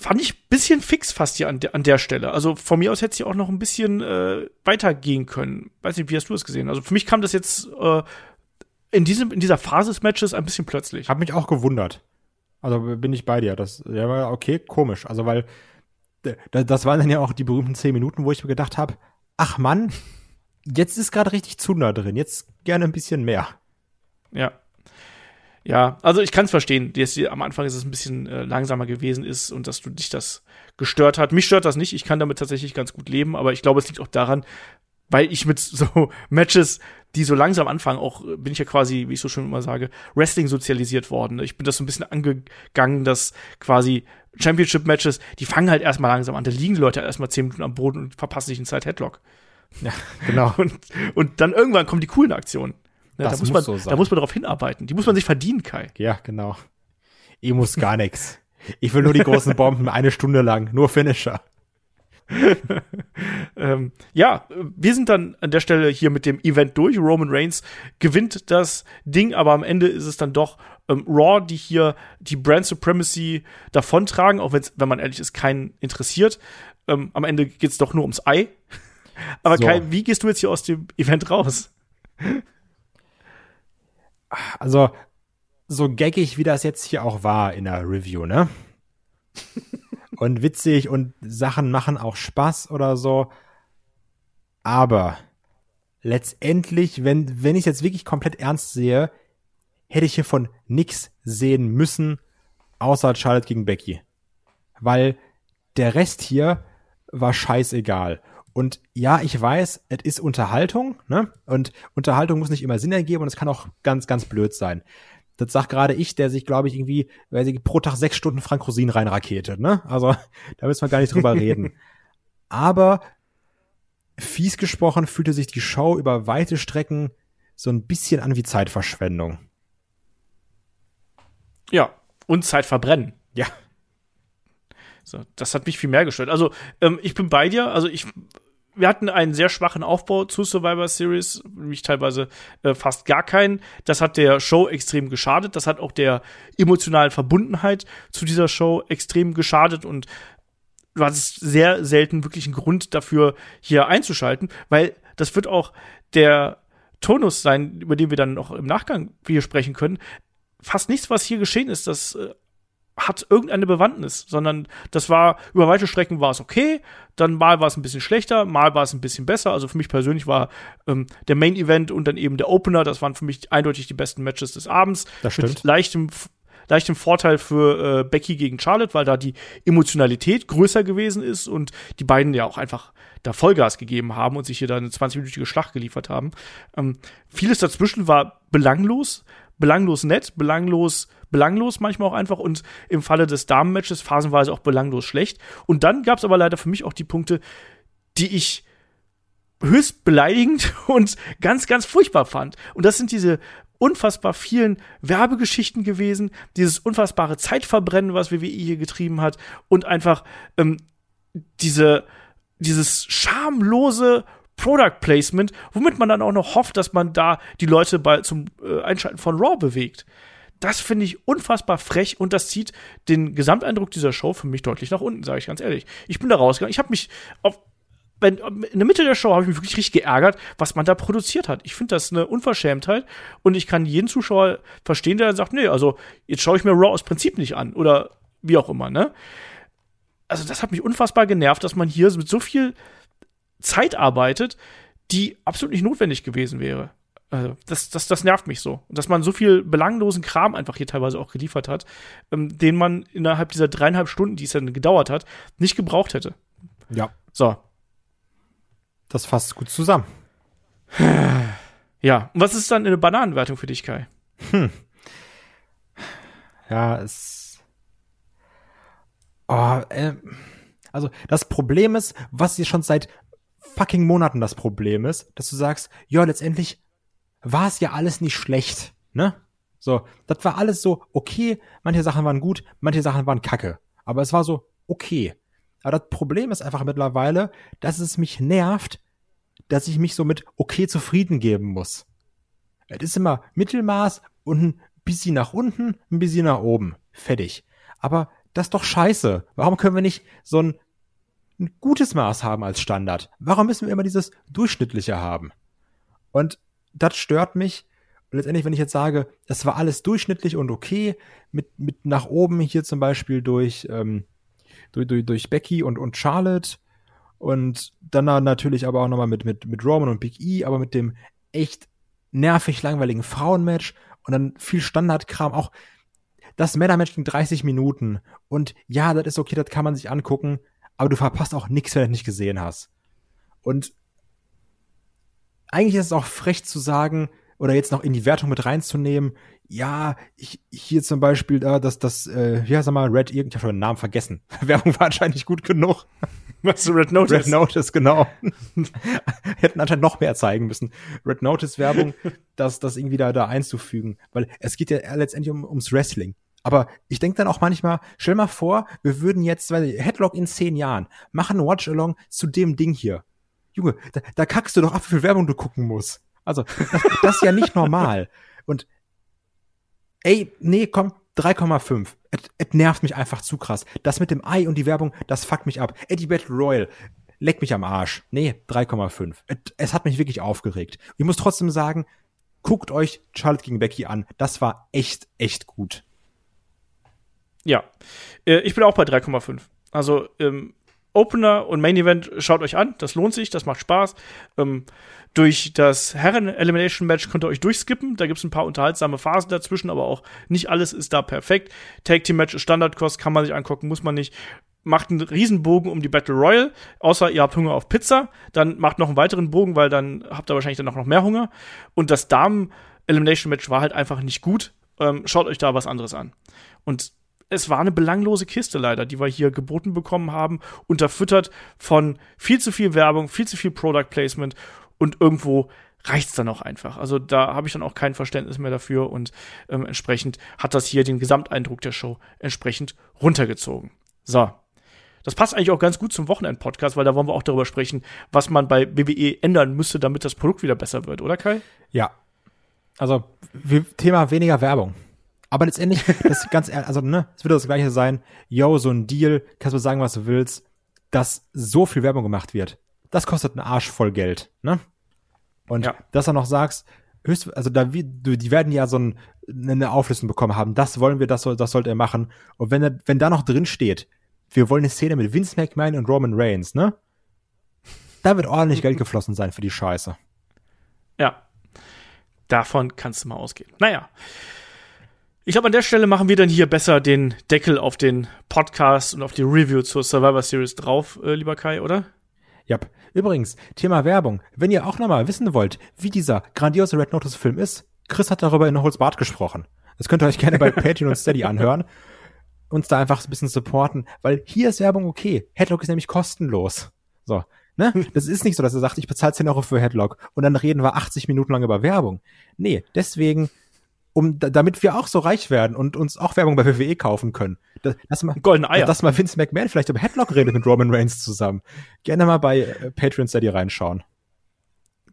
Fand ich bisschen fix fast hier an, de an der Stelle. Also von mir aus hätte sie auch noch ein bisschen äh, weitergehen können. Weiß nicht, wie hast du es gesehen? Also für mich kam das jetzt äh, in, diesem, in dieser Phase des Matches ein bisschen plötzlich. Hab mich auch gewundert. Also bin ich bei dir. Das ja, war okay, komisch. Also weil das waren dann ja auch die berühmten zehn Minuten, wo ich mir gedacht habe, ach Mann, jetzt ist gerade richtig Zunder drin, jetzt gerne ein bisschen mehr. Ja. Ja, also ich kann es verstehen, dass am Anfang ist es ein bisschen äh, langsamer gewesen ist und dass du dich das gestört hat. Mich stört das nicht, ich kann damit tatsächlich ganz gut leben, aber ich glaube, es liegt auch daran, weil ich mit so Matches, die so langsam anfangen, auch äh, bin ich ja quasi, wie ich so schön immer sage, Wrestling sozialisiert worden. Ich bin das so ein bisschen angegangen, dass quasi Championship-Matches, die fangen halt erstmal langsam an. Da liegen die Leute erstmal zehn Minuten am Boden und verpassen sich einen Side-Headlock. Ja, genau. Und, und dann irgendwann kommen die coolen Aktionen. Ja, da, muss muss man, so da muss man darauf hinarbeiten. Die muss man sich verdienen, Kai. Ja, genau. Ich muss gar nichts. Ich will nur die großen Bomben eine Stunde lang, nur Finisher. ähm, ja, wir sind dann an der Stelle hier mit dem Event durch. Roman Reigns gewinnt das Ding, aber am Ende ist es dann doch ähm, Raw, die hier die Brand Supremacy davontragen, auch wenn man ehrlich ist, keinen interessiert. Ähm, am Ende geht es doch nur ums Ei. aber so. Kai, wie gehst du jetzt hier aus dem Event raus? Also, so gaggig, wie das jetzt hier auch war in der Review, ne? und witzig und Sachen machen auch Spaß oder so. Aber letztendlich, wenn, wenn ich jetzt wirklich komplett ernst sehe, hätte ich hier von nix sehen müssen, außer Charlotte gegen Becky. Weil der Rest hier war scheißegal. Und ja, ich weiß, es ist Unterhaltung, ne? Und Unterhaltung muss nicht immer Sinn ergeben und es kann auch ganz, ganz blöd sein. Das sagt gerade ich, der sich, glaube ich, irgendwie, weiß ich, pro Tag sechs Stunden Frank Rosin reinraketet, ne? Also, da müssen wir gar nicht drüber reden. Aber fies gesprochen fühlte sich die Show über weite Strecken so ein bisschen an wie Zeitverschwendung. Ja, und Zeit verbrennen. Ja. So, das hat mich viel mehr gestört. Also, ähm, ich bin bei dir. Also, ich wir hatten einen sehr schwachen Aufbau zu Survivor Series, nämlich teilweise äh, fast gar keinen. Das hat der Show extrem geschadet. Das hat auch der emotionalen Verbundenheit zu dieser Show extrem geschadet und du hattest sehr selten wirklich einen Grund dafür, hier einzuschalten, weil das wird auch der Tonus sein, über den wir dann noch im Nachgang hier sprechen können. Fast nichts, was hier geschehen ist, das äh, hat irgendeine Bewandtnis, sondern das war, über weite Strecken war es okay, dann mal war es ein bisschen schlechter, mal war es ein bisschen besser. Also für mich persönlich war ähm, der Main Event und dann eben der Opener, das waren für mich eindeutig die besten Matches des Abends. Das stimmt. Mit leichtem, leichtem Vorteil für äh, Becky gegen Charlotte, weil da die Emotionalität größer gewesen ist und die beiden ja auch einfach da Vollgas gegeben haben und sich hier da eine 20-minütige Schlacht geliefert haben. Ähm, vieles dazwischen war belanglos, belanglos nett, belanglos belanglos manchmal auch einfach und im Falle des Damenmatches phasenweise auch belanglos schlecht. Und dann gab es aber leider für mich auch die Punkte, die ich höchst beleidigend und ganz, ganz furchtbar fand. Und das sind diese unfassbar vielen Werbegeschichten gewesen, dieses unfassbare Zeitverbrennen, was WWE hier getrieben hat und einfach ähm, diese, dieses schamlose Product Placement, womit man dann auch noch hofft, dass man da die Leute bei, zum äh, Einschalten von Raw bewegt. Das finde ich unfassbar frech und das zieht den Gesamteindruck dieser Show für mich deutlich nach unten, sage ich ganz ehrlich. Ich bin da rausgegangen. Ich habe mich auf wenn, in der Mitte der Show habe ich mich wirklich richtig geärgert, was man da produziert hat. Ich finde das eine Unverschämtheit und ich kann jeden Zuschauer verstehen, der dann sagt, nee, also jetzt schaue ich mir Raw aus Prinzip nicht an oder wie auch immer, ne? Also das hat mich unfassbar genervt, dass man hier mit so viel Zeit arbeitet, die absolut nicht notwendig gewesen wäre. Also das, das, das nervt mich so. Dass man so viel belanglosen Kram einfach hier teilweise auch geliefert hat, ähm, den man innerhalb dieser dreieinhalb Stunden, die es dann gedauert hat, nicht gebraucht hätte. Ja. So. Das fasst gut zusammen. Ja. Und was ist dann eine Bananenwertung für dich, Kai? Hm. Ja, es. Oh, äh, also das Problem ist, was hier schon seit fucking Monaten das Problem ist, dass du sagst, ja, letztendlich war es ja alles nicht schlecht, ne? So, das war alles so okay, manche Sachen waren gut, manche Sachen waren kacke, aber es war so okay. Aber das Problem ist einfach mittlerweile, dass es mich nervt, dass ich mich so mit okay zufrieden geben muss. Es ist immer Mittelmaß und ein bisschen nach unten, ein bisschen nach oben. Fertig. Aber das ist doch scheiße. Warum können wir nicht so ein, ein gutes Maß haben als Standard? Warum müssen wir immer dieses Durchschnittliche haben? Und das stört mich. Und letztendlich, wenn ich jetzt sage, das war alles durchschnittlich und okay, mit, mit nach oben hier zum Beispiel durch, ähm, durch, durch, durch Becky und, und Charlotte und dann natürlich aber auch nochmal mit, mit, mit Roman und Big E, aber mit dem echt nervig langweiligen Frauenmatch und dann viel Standardkram, auch das Männermatch ging 30 Minuten und ja, das ist okay, das kann man sich angucken, aber du verpasst auch nichts, wenn du nicht gesehen hast. Und eigentlich ist es auch frech zu sagen, oder jetzt noch in die Wertung mit reinzunehmen, ja, ich, hier zum Beispiel, äh, dass das, äh, ja, sag mal, Red, ich habe schon den Namen vergessen. Werbung war anscheinend nicht gut genug. Was du Red Notice? Red Notice, genau. Hätten anscheinend noch mehr zeigen müssen. Red Notice Werbung, das, das irgendwie da, da einzufügen. Weil es geht ja letztendlich um, ums Wrestling. Aber ich denke dann auch manchmal, stell mal vor, wir würden jetzt, weil Headlock in zehn Jahren, machen Watch-Along zu dem Ding hier. Junge, da, da kackst du doch ab, wie viel Werbung du gucken musst. Also, das, ist ja nicht normal. Und ey, nee, komm, 3,5. Es nervt mich einfach zu krass. Das mit dem Ei und die Werbung, das fuckt mich ab. Eddie Battle Royal, leck mich am Arsch. Nee, 3,5. Es, es hat mich wirklich aufgeregt. Ich muss trotzdem sagen, guckt euch Charlotte gegen Becky an. Das war echt, echt gut. Ja, äh, ich bin auch bei 3,5. Also ähm, Opener und Main Event schaut euch an, das lohnt sich, das macht Spaß. Ähm, durch das Herren-Elimination-Match könnt ihr euch durchskippen. Da gibt es ein paar unterhaltsame Phasen dazwischen, aber auch nicht alles ist da perfekt. Tag-Team-Match ist Standardkost, kann man sich angucken, muss man nicht. Macht einen Riesenbogen um die Battle Royal, außer ihr habt Hunger auf Pizza. Dann macht noch einen weiteren Bogen, weil dann habt ihr wahrscheinlich dann auch noch mehr Hunger. Und das Damen-Elimination-Match war halt einfach nicht gut. Ähm, schaut euch da was anderes an. Und es war eine belanglose Kiste leider, die wir hier geboten bekommen haben, unterfüttert von viel zu viel Werbung, viel zu viel Product Placement und irgendwo reicht's dann auch einfach. Also da habe ich dann auch kein Verständnis mehr dafür und ähm, entsprechend hat das hier den Gesamteindruck der Show entsprechend runtergezogen. So. Das passt eigentlich auch ganz gut zum Wochenend-Podcast, weil da wollen wir auch darüber sprechen, was man bei BBE ändern müsste, damit das Produkt wieder besser wird, oder Kai? Ja. Also, Thema weniger Werbung. Aber letztendlich, das ist ganz ehrlich, also, ne, es wird das Gleiche sein. Yo, so ein Deal, kannst du sagen, was du willst, dass so viel Werbung gemacht wird. Das kostet einen Arsch voll Geld, ne? Und ja. dass du noch sagst, höchst, also da, die werden ja so ein, eine Auflistung bekommen haben, das wollen wir, das soll, das sollte er machen. Und wenn, er, wenn da noch drin steht, wir wollen eine Szene mit Vince McMahon und Roman Reigns, ne? Da wird ordentlich Geld geflossen sein für die Scheiße. Ja. Davon kannst du mal ausgehen. Naja. Ich glaube, an der Stelle machen wir dann hier besser den Deckel auf den Podcast und auf die Review zur Survivor Series drauf, äh, lieber Kai, oder? Ja. Übrigens, Thema Werbung. Wenn ihr auch nochmal wissen wollt, wie dieser grandiose Red Notice Film ist, Chris hat darüber in Holzbart gesprochen. Das könnt ihr euch gerne bei Patreon und Steady anhören. Uns da einfach ein bisschen supporten, weil hier ist Werbung okay. Headlock ist nämlich kostenlos. So. Ne? Das ist nicht so, dass er sagt, ich bezahle 10 Euro für Headlock und dann reden wir 80 Minuten lang über Werbung. Nee, deswegen, um, damit wir auch so reich werden und uns auch Werbung bei WWE kaufen können. Lass mal, Goldene Eier. Lass mal Vince McMahon vielleicht über Headlock redet mit Roman Reigns zusammen. Gerne mal bei äh, Patreon Steady reinschauen.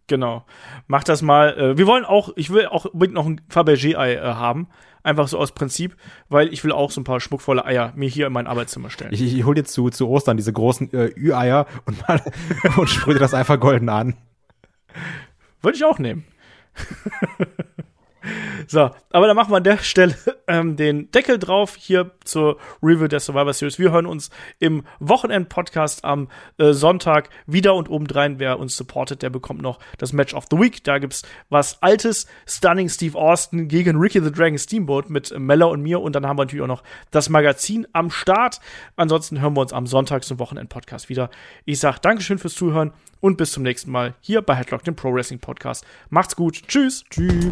Genau. Mach das mal. Äh, wir wollen auch, ich will auch unbedingt noch ein Fabergé-Ei äh, haben. Einfach so aus Prinzip, weil ich will auch so ein paar schmuckvolle Eier mir hier in mein Arbeitszimmer stellen. Ich, ich hol dir zu, zu Ostern diese großen äh, Ü-Eier und, mal, und sprühe das einfach golden an. Würde ich auch nehmen. So, aber dann machen wir an der Stelle ähm, den Deckel drauf hier zur Review der Survivor Series. Wir hören uns im Wochenend-Podcast am äh, Sonntag wieder und obendrein, wer uns supportet, der bekommt noch das Match of the Week. Da gibt's was Altes, Stunning Steve Austin gegen Ricky the Dragon Steamboat mit Mella und mir und dann haben wir natürlich auch noch das Magazin am Start. Ansonsten hören wir uns am Sonntag zum Wochenend-Podcast wieder. Ich sag Dankeschön fürs Zuhören und bis zum nächsten Mal hier bei Headlock, dem Pro Wrestling Podcast. Macht's gut. Tschüss. Tschüss.